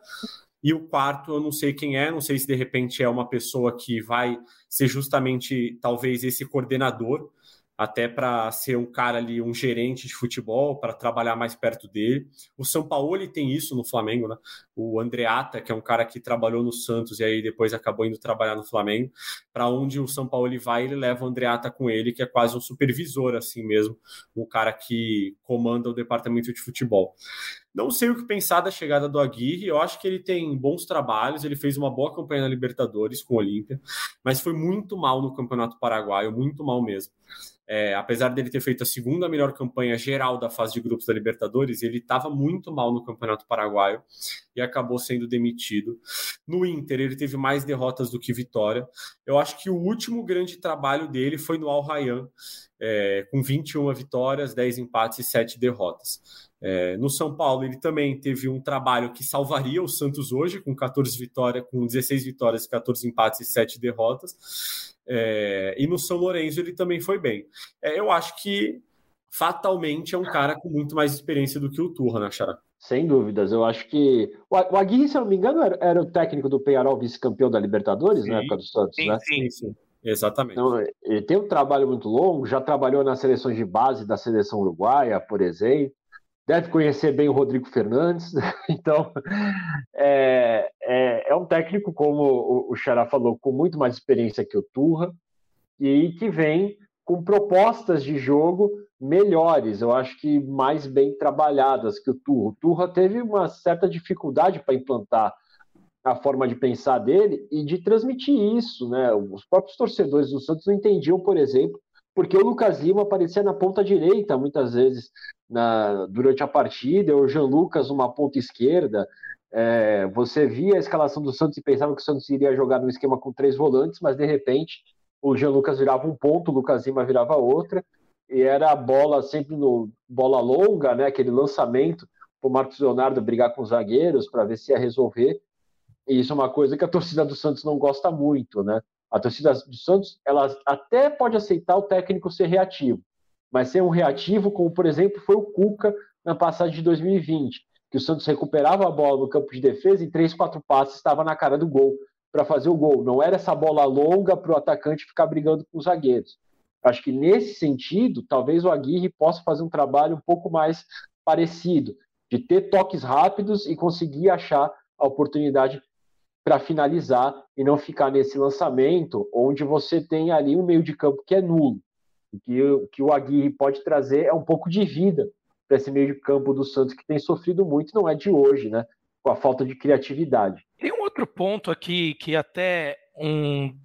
E o quarto, eu não sei quem é, não sei se de repente é uma pessoa que vai ser justamente, talvez, esse coordenador até para ser um cara ali, um gerente de futebol, para trabalhar mais perto dele. O São Paulo tem isso no Flamengo, né? O Andreata, que é um cara que trabalhou no Santos e aí depois acabou indo trabalhar no Flamengo. Para onde o São Paulo vai, ele leva o Andreata com ele, que é quase um supervisor, assim mesmo, um cara que comanda o departamento de futebol. Não sei o que pensar da chegada do Aguirre. Eu acho que ele tem bons trabalhos. Ele fez uma boa campanha na Libertadores com o Olímpia, mas foi muito mal no Campeonato Paraguaio, muito mal mesmo. É, apesar dele ter feito a segunda melhor campanha geral da fase de grupos da Libertadores, ele estava muito mal no Campeonato Paraguaio e acabou sendo demitido. No Inter, ele teve mais derrotas do que vitória. Eu acho que o último grande trabalho dele foi no Al Rayyan, é, com 21 vitórias, 10 empates e 7 derrotas. É, no São Paulo, ele também teve um trabalho que salvaria o Santos hoje, com 14 vitórias, com 16 vitórias, 14 empates e 7 derrotas. É, e no São Lourenço ele também foi bem. É, eu acho que fatalmente é um cara com muito mais experiência do que o Turra, né, Xará? Sem dúvidas, eu acho que. O Aguirre, se eu não me engano, era, era o técnico do Penharol, vice-campeão da Libertadores, sim, na época do Santos, sim, né? Sim, sim. Exatamente. Então, ele tem um trabalho muito longo, já trabalhou nas seleções de base da seleção uruguaia, por exemplo deve conhecer bem o Rodrigo Fernandes, então é, é, é, um técnico, como o, Xará falou, com muito mais experiência que o Turra, e que vem com propostas de jogo melhores, eu acho que mais bem trabalhadas que o Turra. O Turra teve uma certa dificuldade para implantar a forma de pensar dele e de transmitir isso, né? Os próprios torcedores do Santos não entendiam, por exemplo, porque o Lucas Lima aparecia na ponta direita muitas vezes na, durante a partida, o Jean Lucas numa ponta esquerda. É, você via a escalação do Santos e pensava que o Santos iria jogar no esquema com três volantes, mas de repente o Jean Lucas virava um ponto, o Lucas Lima virava outra, e era a bola sempre no bola longa, né, aquele lançamento para o Marcos Leonardo brigar com os zagueiros para ver se ia resolver. E isso é uma coisa que a torcida do Santos não gosta muito, né? A torcida do Santos, ela até pode aceitar o técnico ser reativo, mas ser um reativo, como por exemplo foi o Cuca na passagem de 2020, que o Santos recuperava a bola no campo de defesa e três, quatro passes estava na cara do gol para fazer o gol. Não era essa bola longa para o atacante ficar brigando com os zagueiros. Acho que nesse sentido, talvez o Aguirre possa fazer um trabalho um pouco mais parecido, de ter toques rápidos e conseguir achar a oportunidade para finalizar e não ficar nesse lançamento onde você tem ali um meio de campo que é nulo. O que, que o Aguirre pode trazer é um pouco de vida para esse meio de campo do Santos que tem sofrido muito, não é de hoje, né? Com a falta de criatividade. Tem um outro ponto aqui que até um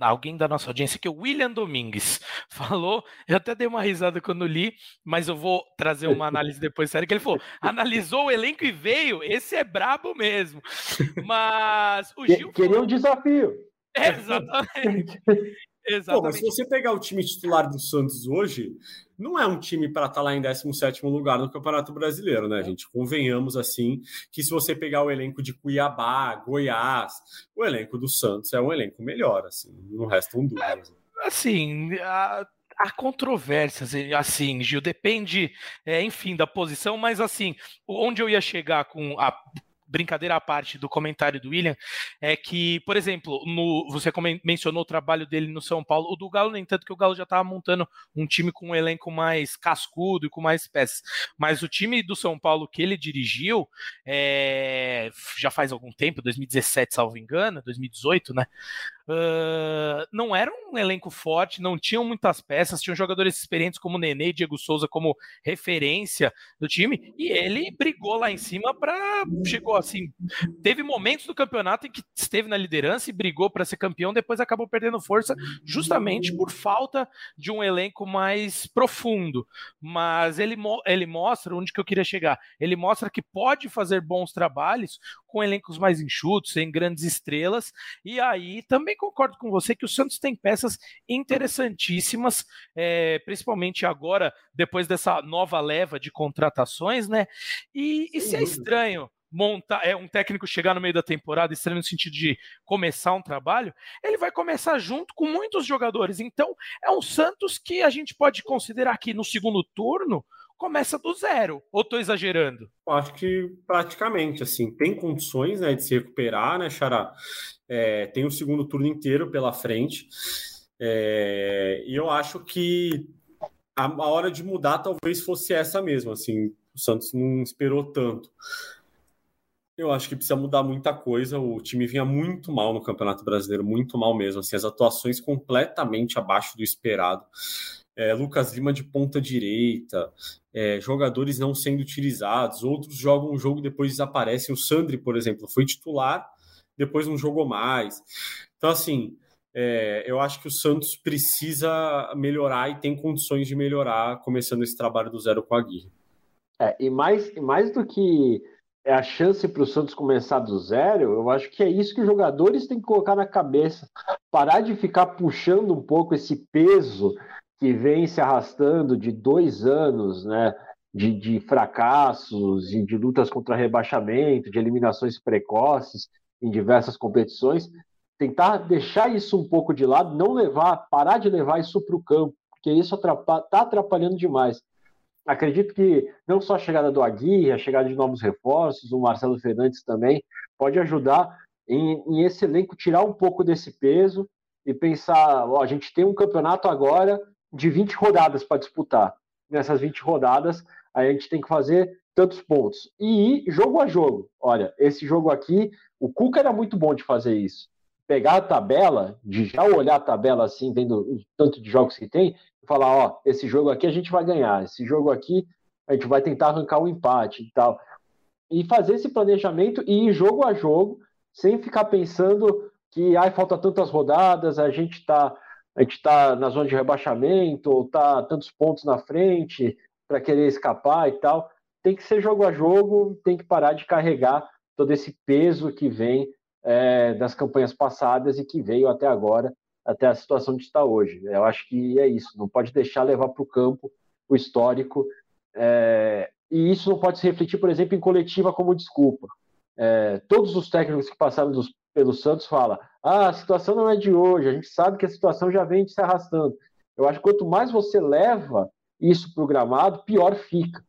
alguém da nossa audiência que é o William Domingues falou. Eu até dei uma risada quando li, mas eu vou trazer uma análise depois sério que ele falou: analisou o elenco e veio. Esse é brabo mesmo. Mas o Gil queria um desafio. exatamente. Exatamente. Pô, mas se você pegar o time titular do Santos hoje, não é um time para estar tá lá em 17 lugar no Campeonato Brasileiro, né, gente? Convenhamos assim que se você pegar o elenco de Cuiabá, Goiás, o elenco do Santos é um elenco melhor, assim, não restam dúvidas. É, assim, a, há controvérsias, assim, Gil, depende, é, enfim, da posição, mas assim, onde eu ia chegar com a brincadeira à parte do comentário do William, é que, por exemplo, no, você mencionou o trabalho dele no São Paulo, o do Galo, nem tanto que o Galo já estava montando um time com um elenco mais cascudo e com mais peças. Mas o time do São Paulo que ele dirigiu, é, já faz algum tempo, 2017, salvo engano, 2018, né? Uh, não era um elenco forte, não tinham muitas peças, tinham jogadores experientes como Nenê e Diego Souza como referência do time, e ele brigou lá em cima para chegou assim, teve momentos do campeonato em que esteve na liderança e brigou para ser campeão, depois acabou perdendo força justamente por falta de um elenco mais profundo. Mas ele, ele mostra onde que eu queria chegar. Ele mostra que pode fazer bons trabalhos com elencos mais enxutos, sem grandes estrelas. E aí também concordo com você que o Santos tem peças interessantíssimas, é, principalmente agora, depois dessa nova leva de contratações, né? E, e se é estranho montar, é um técnico chegar no meio da temporada, estranho no sentido de começar um trabalho, ele vai começar junto com muitos jogadores. Então, é um Santos que a gente pode considerar que no segundo turno começa do zero. Ou estou exagerando? Acho que praticamente, assim, tem condições né, de se recuperar, né, Xará? É, tem o segundo turno inteiro pela frente. É, e eu acho que a, a hora de mudar talvez fosse essa mesmo, assim, o Santos não esperou tanto. Eu acho que precisa mudar muita coisa. O time vinha muito mal no Campeonato Brasileiro, muito mal mesmo. Assim, as atuações completamente abaixo do esperado. É, Lucas Lima de ponta direita, é, jogadores não sendo utilizados, outros jogam um jogo depois desaparecem. O Sandri, por exemplo, foi titular, depois não jogou mais. Então, assim, é, eu acho que o Santos precisa melhorar e tem condições de melhorar, começando esse trabalho do zero com a Guia. É, e mais, mais do que é a chance para o Santos começar do zero, eu acho que é isso que os jogadores têm que colocar na cabeça. Parar de ficar puxando um pouco esse peso que vem se arrastando de dois anos, né? De, de fracassos e de lutas contra rebaixamento, de eliminações precoces em diversas competições, tentar deixar isso um pouco de lado, não levar, parar de levar isso para o campo, porque isso está atrapalhando demais acredito que não só a chegada do Aguirre, a chegada de novos reforços, o Marcelo Fernandes também, pode ajudar em, em esse elenco tirar um pouco desse peso e pensar, ó, a gente tem um campeonato agora de 20 rodadas para disputar. Nessas 20 rodadas, a gente tem que fazer tantos pontos. E ir jogo a jogo. Olha, esse jogo aqui, o Cuca era muito bom de fazer isso. Pegar a tabela, de já olhar a tabela assim, vendo o tanto de jogos que tem, falar, ó, esse jogo aqui a gente vai ganhar, esse jogo aqui a gente vai tentar arrancar um empate e tal. E fazer esse planejamento e ir jogo a jogo, sem ficar pensando que ai, falta tantas rodadas, a gente está a gente tá na zona de rebaixamento, ou tá tantos pontos na frente para querer escapar e tal. Tem que ser jogo a jogo, tem que parar de carregar todo esse peso que vem é, das campanhas passadas e que veio até agora até a situação de estar hoje. Eu acho que é isso, não pode deixar levar para o campo o histórico, é, e isso não pode se refletir, por exemplo, em coletiva como desculpa. É, todos os técnicos que passaram dos, pelo Santos falam: ah, a situação não é de hoje, a gente sabe que a situação já vem se arrastando. Eu acho que quanto mais você leva isso para o gramado, pior fica.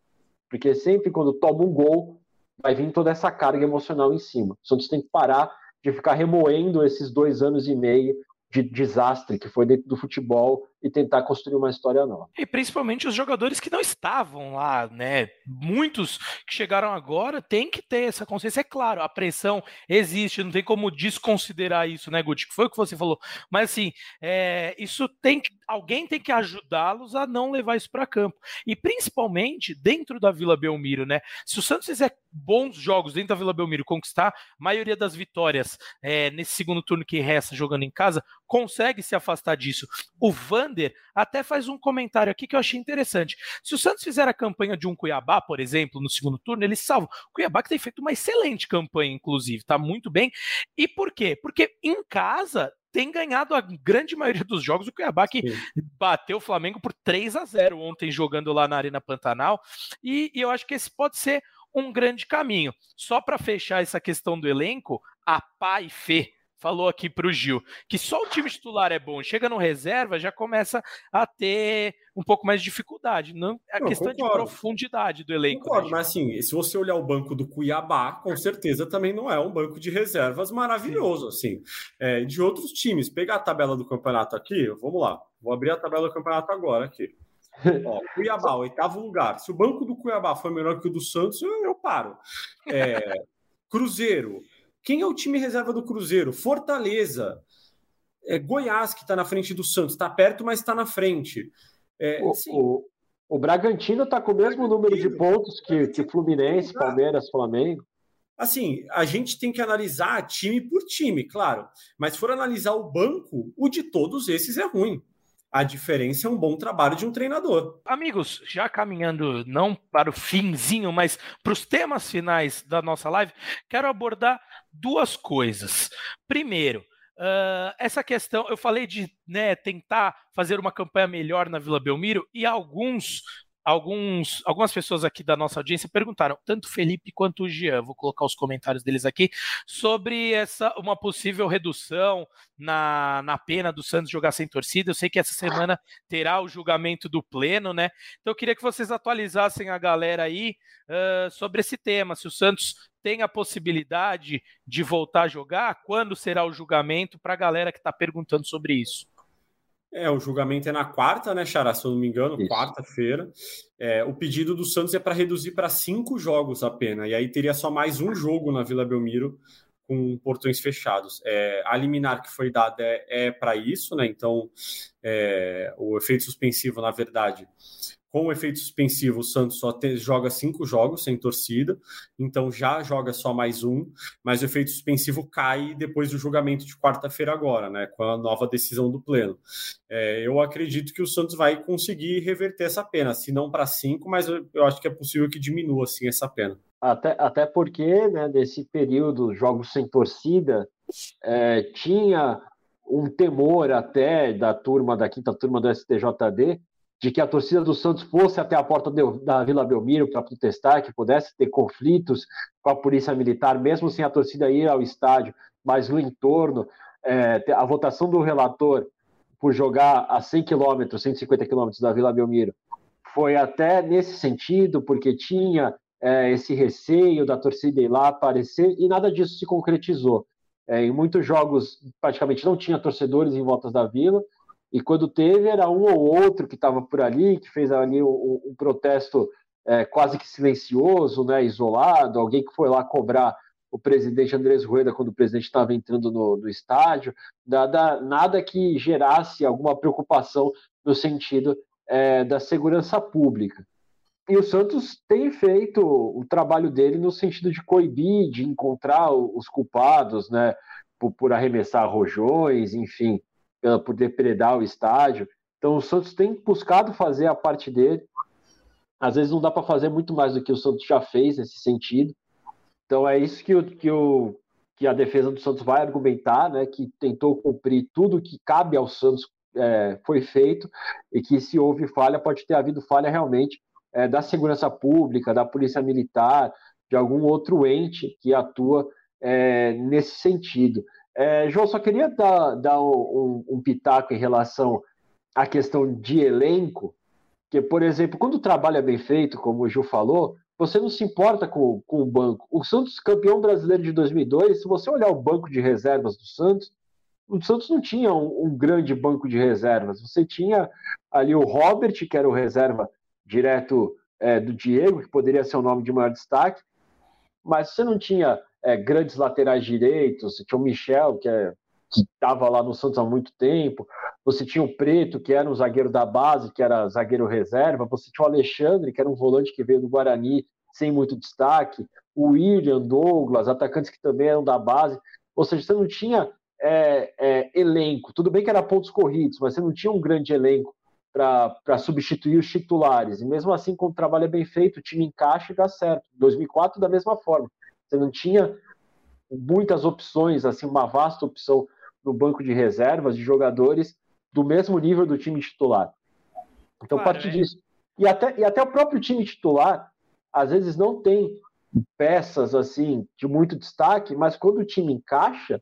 Porque sempre quando toma um gol, vai vir toda essa carga emocional em cima. O Santos tem que parar de ficar remoendo esses dois anos e meio de desastre que foi dentro do futebol e tentar construir uma história nova. E principalmente os jogadores que não estavam lá, né? Muitos que chegaram agora têm que ter essa consciência. É claro, a pressão existe, não tem como desconsiderar isso, né, Guti? Foi o que você falou. Mas assim, é, isso tem que. Alguém tem que ajudá-los a não levar isso para campo. E principalmente dentro da Vila Belmiro, né? Se o Santos fizer bons jogos dentro da Vila Belmiro conquistar a maioria das vitórias é, nesse segundo turno que resta jogando em casa, consegue se afastar disso. O Vander até faz um comentário aqui que eu achei interessante. Se o Santos fizer a campanha de um Cuiabá, por exemplo, no segundo turno, ele salva. O Cuiabá que tem feito uma excelente campanha, inclusive, tá muito bem. E por quê? Porque em casa tem ganhado a grande maioria dos jogos. O Cuiabá que Sim. bateu o Flamengo por 3 a 0 ontem jogando lá na Arena Pantanal. E, e eu acho que esse pode ser um grande caminho. Só para fechar essa questão do elenco, a Pá e Fê falou aqui para o Gil que só o time titular é bom, chega no reserva já começa a ter um pouco mais de dificuldade, não é a não, questão concordo. de profundidade do elenco. Né, concordo, né, mas assim, se você olhar o banco do Cuiabá, com certeza também não é um banco de reservas maravilhoso, assim, é, de outros times. Pegar a tabela do campeonato aqui, vamos lá, vou abrir a tabela do campeonato agora aqui. Ó, Cuiabá, oitavo lugar. Se o banco do Cuiabá for melhor que o do Santos, eu, eu paro. É, Cruzeiro, quem é o time reserva do Cruzeiro? Fortaleza. É Goiás, que está na frente do Santos. Está perto, mas está na frente. É, o, o, o, Bragantino está com o mesmo número de pontos que, que Fluminense, Palmeiras, Flamengo. Assim, a gente tem que analisar time por time, claro. Mas se for analisar o banco, o de todos esses é ruim. A diferença é um bom trabalho de um treinador. Amigos, já caminhando não para o finzinho, mas para os temas finais da nossa live, quero abordar duas coisas. Primeiro, Uh, essa questão, eu falei de né, tentar fazer uma campanha melhor na Vila Belmiro e alguns alguns, algumas pessoas aqui da nossa audiência perguntaram, tanto o Felipe quanto o Jean, vou colocar os comentários deles aqui, sobre essa uma possível redução na, na pena do Santos jogar sem torcida. Eu sei que essa semana terá o julgamento do pleno, né? Então eu queria que vocês atualizassem a galera aí uh, sobre esse tema, se o Santos tem a possibilidade de voltar a jogar, quando será o julgamento, para a galera que está perguntando sobre isso. É, o julgamento é na quarta, né, Xará? Se eu não me engano, quarta-feira. É, o pedido do Santos é para reduzir para cinco jogos a pena, e aí teria só mais um jogo na Vila Belmiro com portões fechados. É, a liminar que foi dada é, é para isso, né? Então, é, o efeito suspensivo, na verdade, com o efeito suspensivo, o Santos só te, joga cinco jogos sem torcida, então já joga só mais um, mas o efeito suspensivo cai depois do julgamento de quarta-feira agora, né? Com a nova decisão do Pleno. É, eu acredito que o Santos vai conseguir reverter essa pena, se não para cinco, mas eu, eu, acho que é possível que diminua assim essa pena. Até, até porque, né, nesse período, jogos sem torcida, é, tinha um temor até da turma, da quinta turma do STJD, de que a torcida do Santos fosse até a porta de, da Vila Belmiro para protestar, que pudesse ter conflitos com a polícia militar, mesmo sem a torcida ir ao estádio, mas no entorno. É, a votação do relator por jogar a 100 quilômetros, 150 quilômetros da Vila Belmiro, foi até nesse sentido, porque tinha é, esse receio da torcida ir lá aparecer, e nada disso se concretizou. É, em muitos jogos, praticamente não tinha torcedores em voltas da Vila, e quando teve, era um ou outro que estava por ali, que fez ali um, um protesto é, quase que silencioso, né, isolado, alguém que foi lá cobrar o presidente Andrés Rueda quando o presidente estava entrando no, no estádio, nada, nada que gerasse alguma preocupação no sentido é, da segurança pública. E o Santos tem feito o trabalho dele no sentido de coibir, de encontrar os culpados, né, por, por arremessar rojões, enfim, por depredar o estádio. Então o Santos tem buscado fazer a parte dele. Às vezes não dá para fazer muito mais do que o Santos já fez nesse sentido. Então é isso que, o, que, o, que a defesa do Santos vai argumentar, né? Que tentou cumprir tudo que cabe ao Santos é, foi feito e que se houve falha pode ter havido falha realmente é, da segurança pública, da polícia militar, de algum outro ente que atua é, nesse sentido. É, João, só queria dar, dar um, um, pitaco em relação à questão de elenco, que, por exemplo, quando o trabalho é bem feito, como o Gil falou, você não se importa com, com o banco. O Santos, campeão brasileiro de 2002, se você olhar o banco de reservas do Santos, o Santos não tinha um, um grande banco de reservas. Você tinha ali o Robert, que era o reserva direto é, do Diego, que poderia ser o nome de maior destaque, mas você não tinha é, grandes laterais direitos, você tinha o Michel, que é, estava lá no Santos há muito tempo, você tinha o Preto, que era um zagueiro da base, que era zagueiro reserva, você tinha o Alexandre, que era um volante que veio do Guarani sem muito destaque, o William, Douglas, atacantes que também eram da base, ou seja, você não tinha é, é, elenco, tudo bem que era pontos corridos, mas você não tinha um grande elenco para substituir os titulares, e mesmo assim, quando o trabalho é bem feito, o time encaixa e dá certo. 2004, da mesma forma. Você não tinha muitas opções, assim, uma vasta opção no banco de reservas de jogadores do mesmo nível do time titular. Então, claro, parte né? disso. E até, e até o próprio time titular, às vezes, não tem peças assim de muito destaque, mas quando o time encaixa,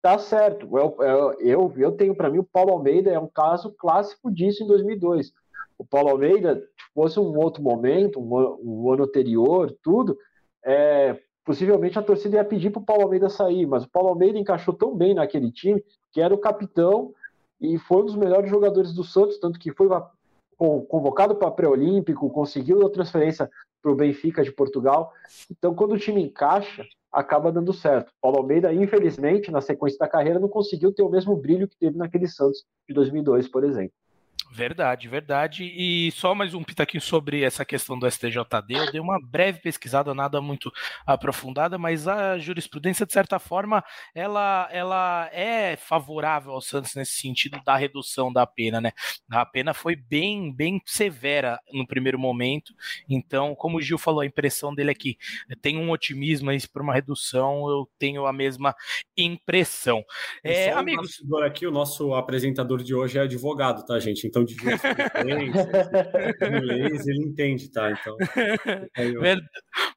tá certo. Eu, eu, eu tenho para mim o Paulo Almeida é um caso clássico disso em 2002. O Paulo Almeida, se fosse um outro momento, um, um ano anterior, tudo, é, possivelmente a torcida ia pedir para o Paulo Almeida sair, mas o Paulo Almeida encaixou tão bem naquele time que era o capitão e foi um dos melhores jogadores do Santos, tanto que foi convocado para pré-olímpico, conseguiu a transferência para o Benfica de Portugal. Então, quando o time encaixa, acaba dando certo. Paulo Almeida, infelizmente, na sequência da carreira, não conseguiu ter o mesmo brilho que teve naquele Santos de 2002, por exemplo. Verdade, verdade. E só mais um pitaquinho sobre essa questão do STJD. Eu dei uma breve pesquisada, nada muito aprofundada, mas a jurisprudência, de certa forma, ela, ela é favorável ao Santos nesse sentido da redução da pena, né? A pena foi bem, bem severa no primeiro momento. Então, como o Gil falou, a impressão dele é que tem um otimismo aí para uma redução, eu tenho a mesma impressão. É, amigos. Aqui, o nosso apresentador de hoje é advogado, tá, gente? Então, de inglês, ele entende, tá? Então.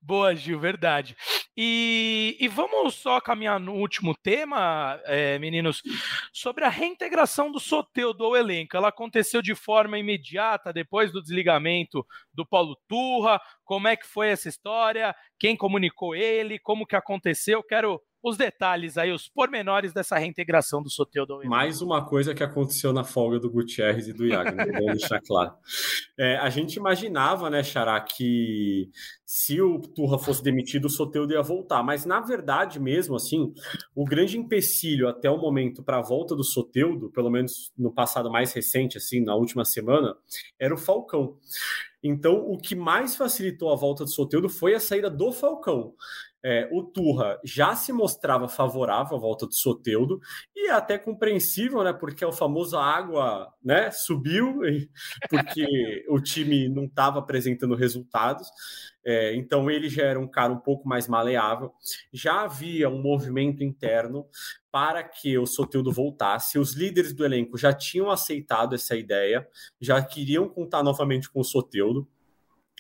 Boa, Gil, verdade. E, e, vamos só caminhar no último tema, é, meninos, sobre a reintegração do Soteudo ao elenco. Ela aconteceu de forma imediata depois do desligamento do Paulo Turra. Como é que foi essa história? Quem comunicou ele? Como que aconteceu? Quero os detalhes aí, os pormenores dessa reintegração do Soteldo. Mais uma coisa que aconteceu na folga do Gutierrez e do Iago, vamos deixar claro. É, a gente imaginava, né, Xará, que se o Turra fosse demitido, o Soteldo ia voltar, mas na verdade mesmo, assim, o grande empecilho até o momento para a volta do Soteudo, pelo menos no passado mais recente, assim, na última semana, era o Falcão. Então, o que mais facilitou a volta do Soteudo foi a saída do Falcão é, o Turra já se mostrava favorável à volta do Soteudo e é até compreensível, né? Porque é o famoso água, né? Subiu porque o time não estava apresentando resultados. É, então ele já era um cara um pouco mais maleável. Já havia um movimento interno para que o Soteudo voltasse. Os líderes do elenco já tinham aceitado essa ideia, já queriam contar novamente com o Soteudo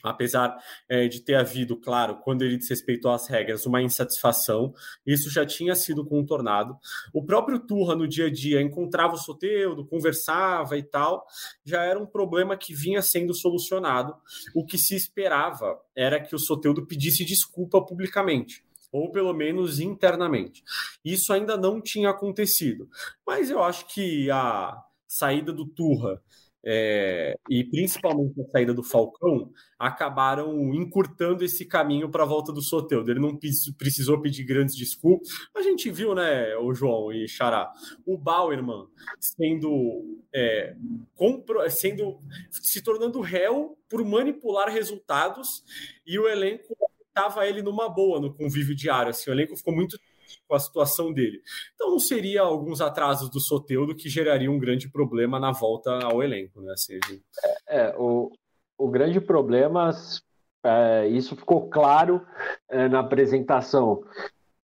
apesar é, de ter havido, claro, quando ele desrespeitou as regras, uma insatisfação, isso já tinha sido contornado. O próprio Turra, no dia a dia, encontrava o Soteudo, conversava e tal, já era um problema que vinha sendo solucionado. O que se esperava era que o Soteudo pedisse desculpa publicamente ou pelo menos internamente. Isso ainda não tinha acontecido, mas eu acho que a saída do Turra é, e principalmente a saída do Falcão, acabaram encurtando esse caminho para a volta do Soteldo. Ele não precisou pedir grandes desculpas. A gente viu, né, o João e Xará, o Bauerman sendo, é, compro, sendo se tornando réu por manipular resultados e o elenco estava ele numa boa no convívio diário. Assim, o elenco ficou muito com a situação dele. Então não seria alguns atrasos do Soteudo que gerariam um grande problema na volta ao elenco, né? Assim, é, é, o, o grande problema, é, isso ficou claro é, na apresentação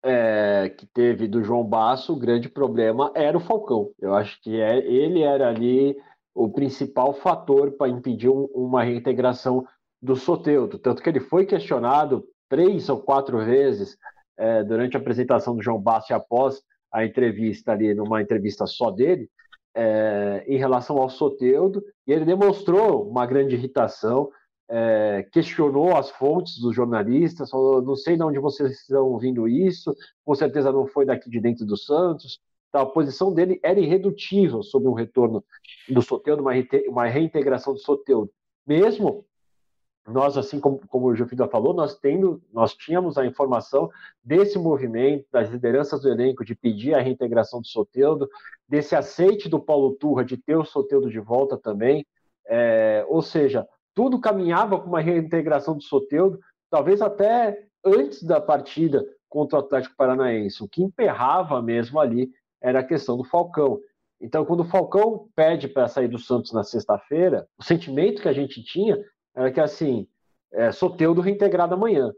é, que teve do João Basso, o grande problema era o Falcão. Eu acho que é, ele era ali o principal fator para impedir um, uma reintegração do Soteudo, tanto que ele foi questionado três ou quatro vezes é, durante a apresentação do João Bassi após a entrevista ali, numa entrevista só dele, é, em relação ao Soteudo, e ele demonstrou uma grande irritação, é, questionou as fontes dos jornalistas, falou, não sei de onde vocês estão ouvindo isso, com certeza não foi daqui de dentro do Santos, então, a posição dele era irredutível sobre um retorno do Soteudo, uma reintegração do Soteudo, mesmo nós, assim como, como o Jufida falou, nós, tendo, nós tínhamos a informação desse movimento, das lideranças do elenco, de pedir a reintegração do Soteudo, desse aceite do Paulo Turra de ter o Soteudo de volta também, é, ou seja, tudo caminhava para uma reintegração do Soteudo, talvez até antes da partida contra o Atlético Paranaense. O que emperrava mesmo ali era a questão do Falcão. Então, quando o Falcão pede para sair do Santos na sexta-feira, o sentimento que a gente tinha era que assim, é, Soteudo reintegrado amanhã.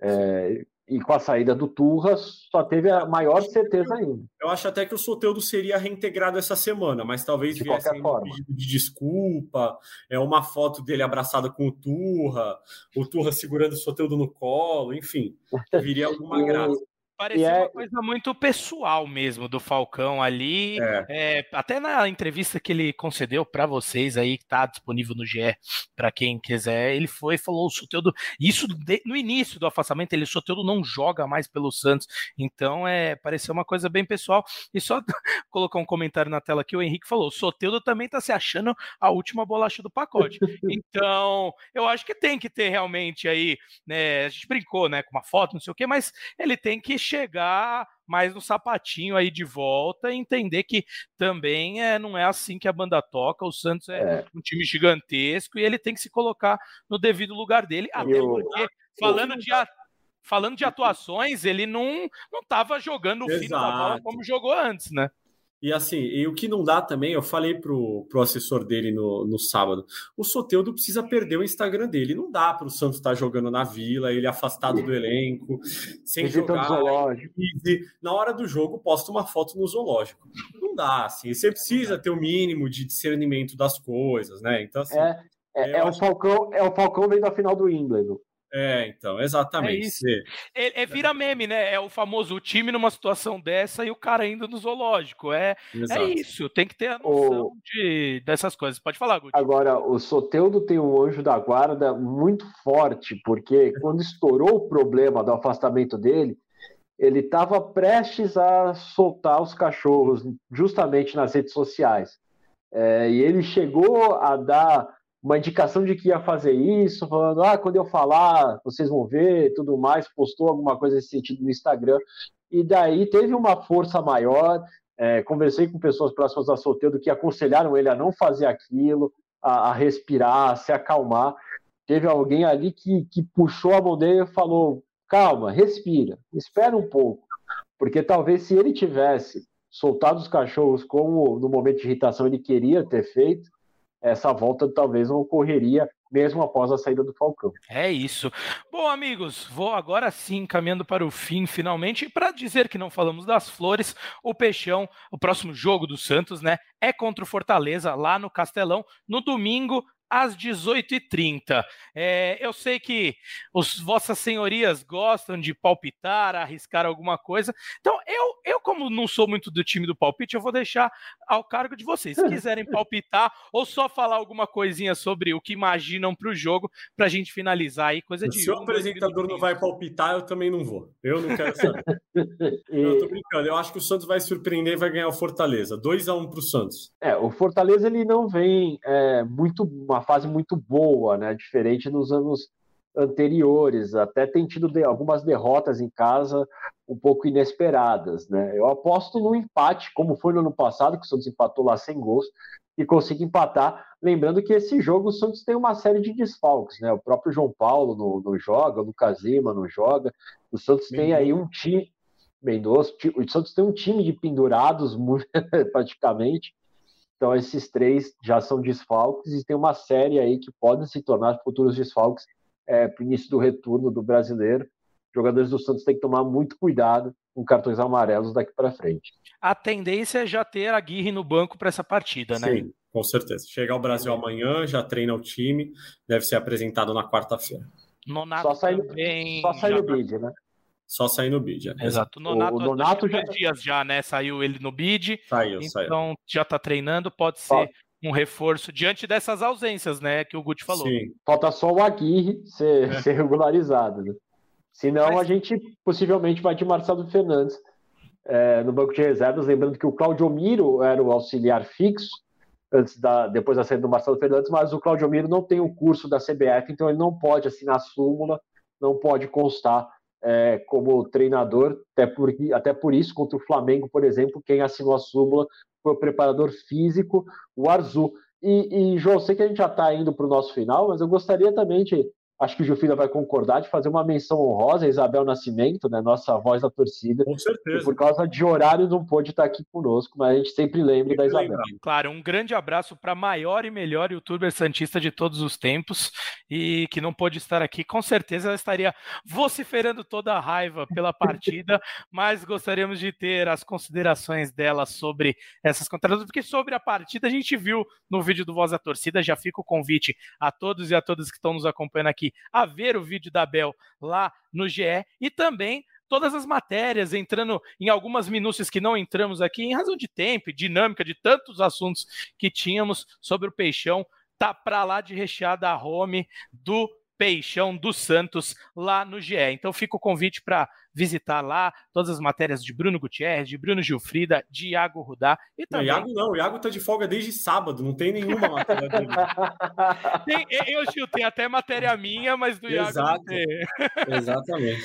É, e com a saída do Turra, só teve a maior certeza ainda. Eu acho até que o Soteudo seria reintegrado essa semana, mas talvez de viesse um pedido de desculpa, é uma foto dele abraçada com o Turra, o Turra segurando o Soteudo no colo, enfim, viria alguma graça. Parecia é... uma coisa muito pessoal mesmo do Falcão ali. É. É, até na entrevista que ele concedeu para vocês aí, que tá disponível no GE, para quem quiser, ele foi e falou: o Soteudo. Isso de, no início do afastamento, ele, o Soteudo não joga mais pelo Santos. Então, é, pareceu uma coisa bem pessoal. E só colocar um comentário na tela que o Henrique falou: o Soteudo também tá se achando a última bolacha do pacote. Então, eu acho que tem que ter realmente aí, né? A gente brincou, né, com uma foto, não sei o quê, mas ele tem que chegar mais no sapatinho aí de volta e entender que também é, não é assim que a banda toca. O Santos é, é. um time gigantesco e ele tem que se colocar no devido lugar dele, até eu... porque, falando de falando de atuações, ele não não estava jogando o fim da bola como jogou antes, né? E assim, e o que não dá também, eu falei pro, pro assessor dele no, no sábado, o Soteudo precisa perder o Instagram dele. Não dá para o Santos estar tá jogando na vila, ele afastado do elenco, sem jogar. Na hora do jogo, posta uma foto no zoológico. Não dá, assim. Você precisa ter o mínimo de discernimento das coisas, né? Então, assim. É, é, é o, Falcão, é o Falcão vem da final do Wimbledon. É, então, exatamente. É, é, é, vira meme, né? É o famoso time numa situação dessa e o cara indo no zoológico. É, é isso, tem que ter a noção o... de, dessas coisas. Pode falar, Guti. Agora, o Soteudo tem um anjo da guarda muito forte, porque quando estourou o problema do afastamento dele, ele estava prestes a soltar os cachorros justamente nas redes sociais. É, e ele chegou a dar uma indicação de que ia fazer isso, falando, ah, quando eu falar, vocês vão ver, tudo mais, postou alguma coisa nesse sentido no Instagram, e daí teve uma força maior, é, conversei com pessoas próximas da solteiro que aconselharam ele a não fazer aquilo, a, a, respirar, a se acalmar, teve alguém ali que, que puxou a mão dele e falou, calma, respira, espera um pouco, porque talvez se ele tivesse soltado os cachorros como no momento de irritação ele queria ter feito, essa volta talvez não ocorreria mesmo após a saída do Falcão. É isso. Bom, amigos, vou agora sim caminhando para o fim, finalmente, para dizer que não falamos das flores, o Peixão, o próximo jogo do Santos, né, é contra o Fortaleza lá no Castelão, no domingo às 18h30. É, eu sei que os vossas senhorias gostam de palpitar, arriscar alguma coisa. Então, eu, eu, como não sou muito do time do palpite, eu vou deixar ao cargo de vocês. Se quiserem palpitar ou só falar alguma coisinha sobre o que imaginam para o jogo, para a gente finalizar aí, coisa de. Se o apresentador não vai palpitar, eu também não vou. Eu não quero saber. eu tô brincando. Eu acho que o Santos vai surpreender e vai ganhar o Fortaleza. 2 a 1 um para o Santos. É, o Fortaleza ele não vem é, muito uma fase muito boa, né? Diferente dos anos anteriores, até tem tido de, algumas derrotas em casa um pouco inesperadas, né? Eu aposto no empate, como foi no ano passado, que o Santos empatou lá sem gols e conseguiu empatar. Lembrando que esse jogo o Santos tem uma série de desfalques, né? O próprio João Paulo não, não joga, o Lucas Lima não joga. O Santos tem aí um time Mendonça, o Santos tem um time de pendurados praticamente então, esses três já são desfalques e tem uma série aí que podem se tornar futuros desfalques é, para o início do retorno do brasileiro. Os jogadores do Santos têm que tomar muito cuidado com cartões amarelos daqui para frente. A tendência é já ter a Aguirre no banco para essa partida, né? Sim, com certeza. Chegar ao Brasil amanhã, já treina o time, deve ser apresentado na quarta-feira. Nonato só sai, também. Só sai no bid, né? Só sair no bid. É. Exato. O Nonato, o, Nonato já... dias já, né? Saiu ele no bid. Saiu, então saiu. Então já tá treinando, pode ser um reforço diante dessas ausências, né? Que o Guti falou. Sim. Falta só o Aguirre ser, é. ser regularizado, né? Senão Mas... a gente possivelmente vai de Marcelo Fernandes é, no banco de reservas, lembrando que o Claudio Miro era o auxiliar fixo antes da, depois da saída do Marcelo Fernandes, mas o Claudio Miro não tem o curso da CBF, então ele não pode assinar a súmula, não pode constar é, como treinador, até por, até por isso, contra o Flamengo, por exemplo, quem assinou a súmula foi o preparador físico, o Arzu. E, e João, sei que a gente já está indo para o nosso final, mas eu gostaria também de acho que o Jufida vai concordar de fazer uma menção honrosa a Isabel Nascimento, né, nossa voz da torcida. Com certeza. por causa de horário não pôde estar aqui conosco, mas a gente sempre lembra da Isabel. Claro, um grande abraço para a maior e melhor youtuber santista de todos os tempos e que não pôde estar aqui. Com certeza ela estaria vociferando toda a raiva pela partida, mas gostaríamos de ter as considerações dela sobre essas contratações, porque sobre a partida a gente viu no vídeo do Voz da Torcida, já fica o convite a todos e a todas que estão nos acompanhando aqui a ver o vídeo da Bel lá no GE e também todas as matérias, entrando em algumas minúcias que não entramos aqui, em razão de tempo, dinâmica, de tantos assuntos que tínhamos sobre o Peixão, tá para lá de recheada a home do Peixão do Santos lá no GE. Então fica o convite para visitar lá todas as matérias de Bruno Gutierrez, de Bruno Gilfrida, de Iago Rudá e também... Não, Iago não, o Iago tá de folga desde sábado, não tem nenhuma matéria dele. tem, eu, Gil, tem até matéria minha, mas do Iago Exato. não tem. Exatamente.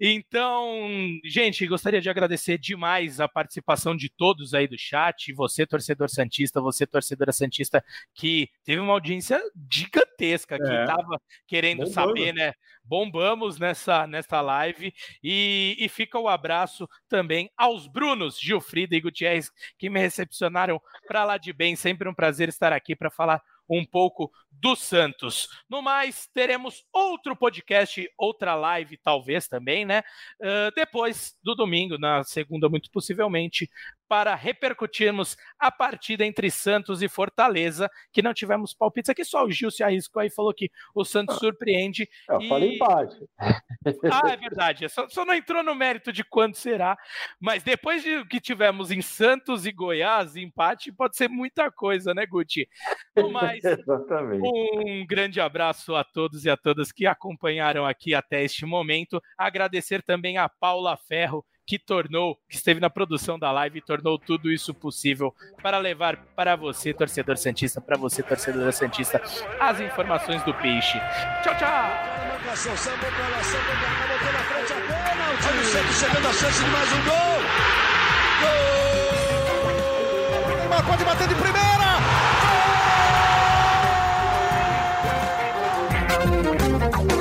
Então, gente, gostaria de agradecer demais a participação de todos aí do chat, você, torcedor Santista, você, torcedora Santista, que teve uma audiência gigantesca, que estava é. querendo saber, né? Bombamos nessa, nessa live. E, e fica o abraço também aos Brunos, Gilfrida e Gutierrez, que me recepcionaram para lá de bem. Sempre um prazer estar aqui para falar um pouco do Santos. No mais, teremos outro podcast, outra live, talvez também, né? Uh, depois do domingo, na segunda, muito possivelmente, para repercutirmos a partida entre Santos e Fortaleza, que não tivemos palpites aqui, só o Gil se arriscou aí falou que o Santos ah, surpreende. Eu e... falei empate. Ah, é verdade, só, só, não entrou no mérito de quanto será, mas depois de que tivemos em Santos e Goiás, empate pode ser muita coisa, né, Guti? Mas um grande abraço a todos e a todas que acompanharam aqui até este momento. Agradecer também a Paula Ferro, que tornou, que esteve na produção da live e tornou tudo isso possível para levar para você, torcedor Santista, para você, torcedora Santista, as informações do peixe. Tchau, tchau! Pode bater de primeira! Gol!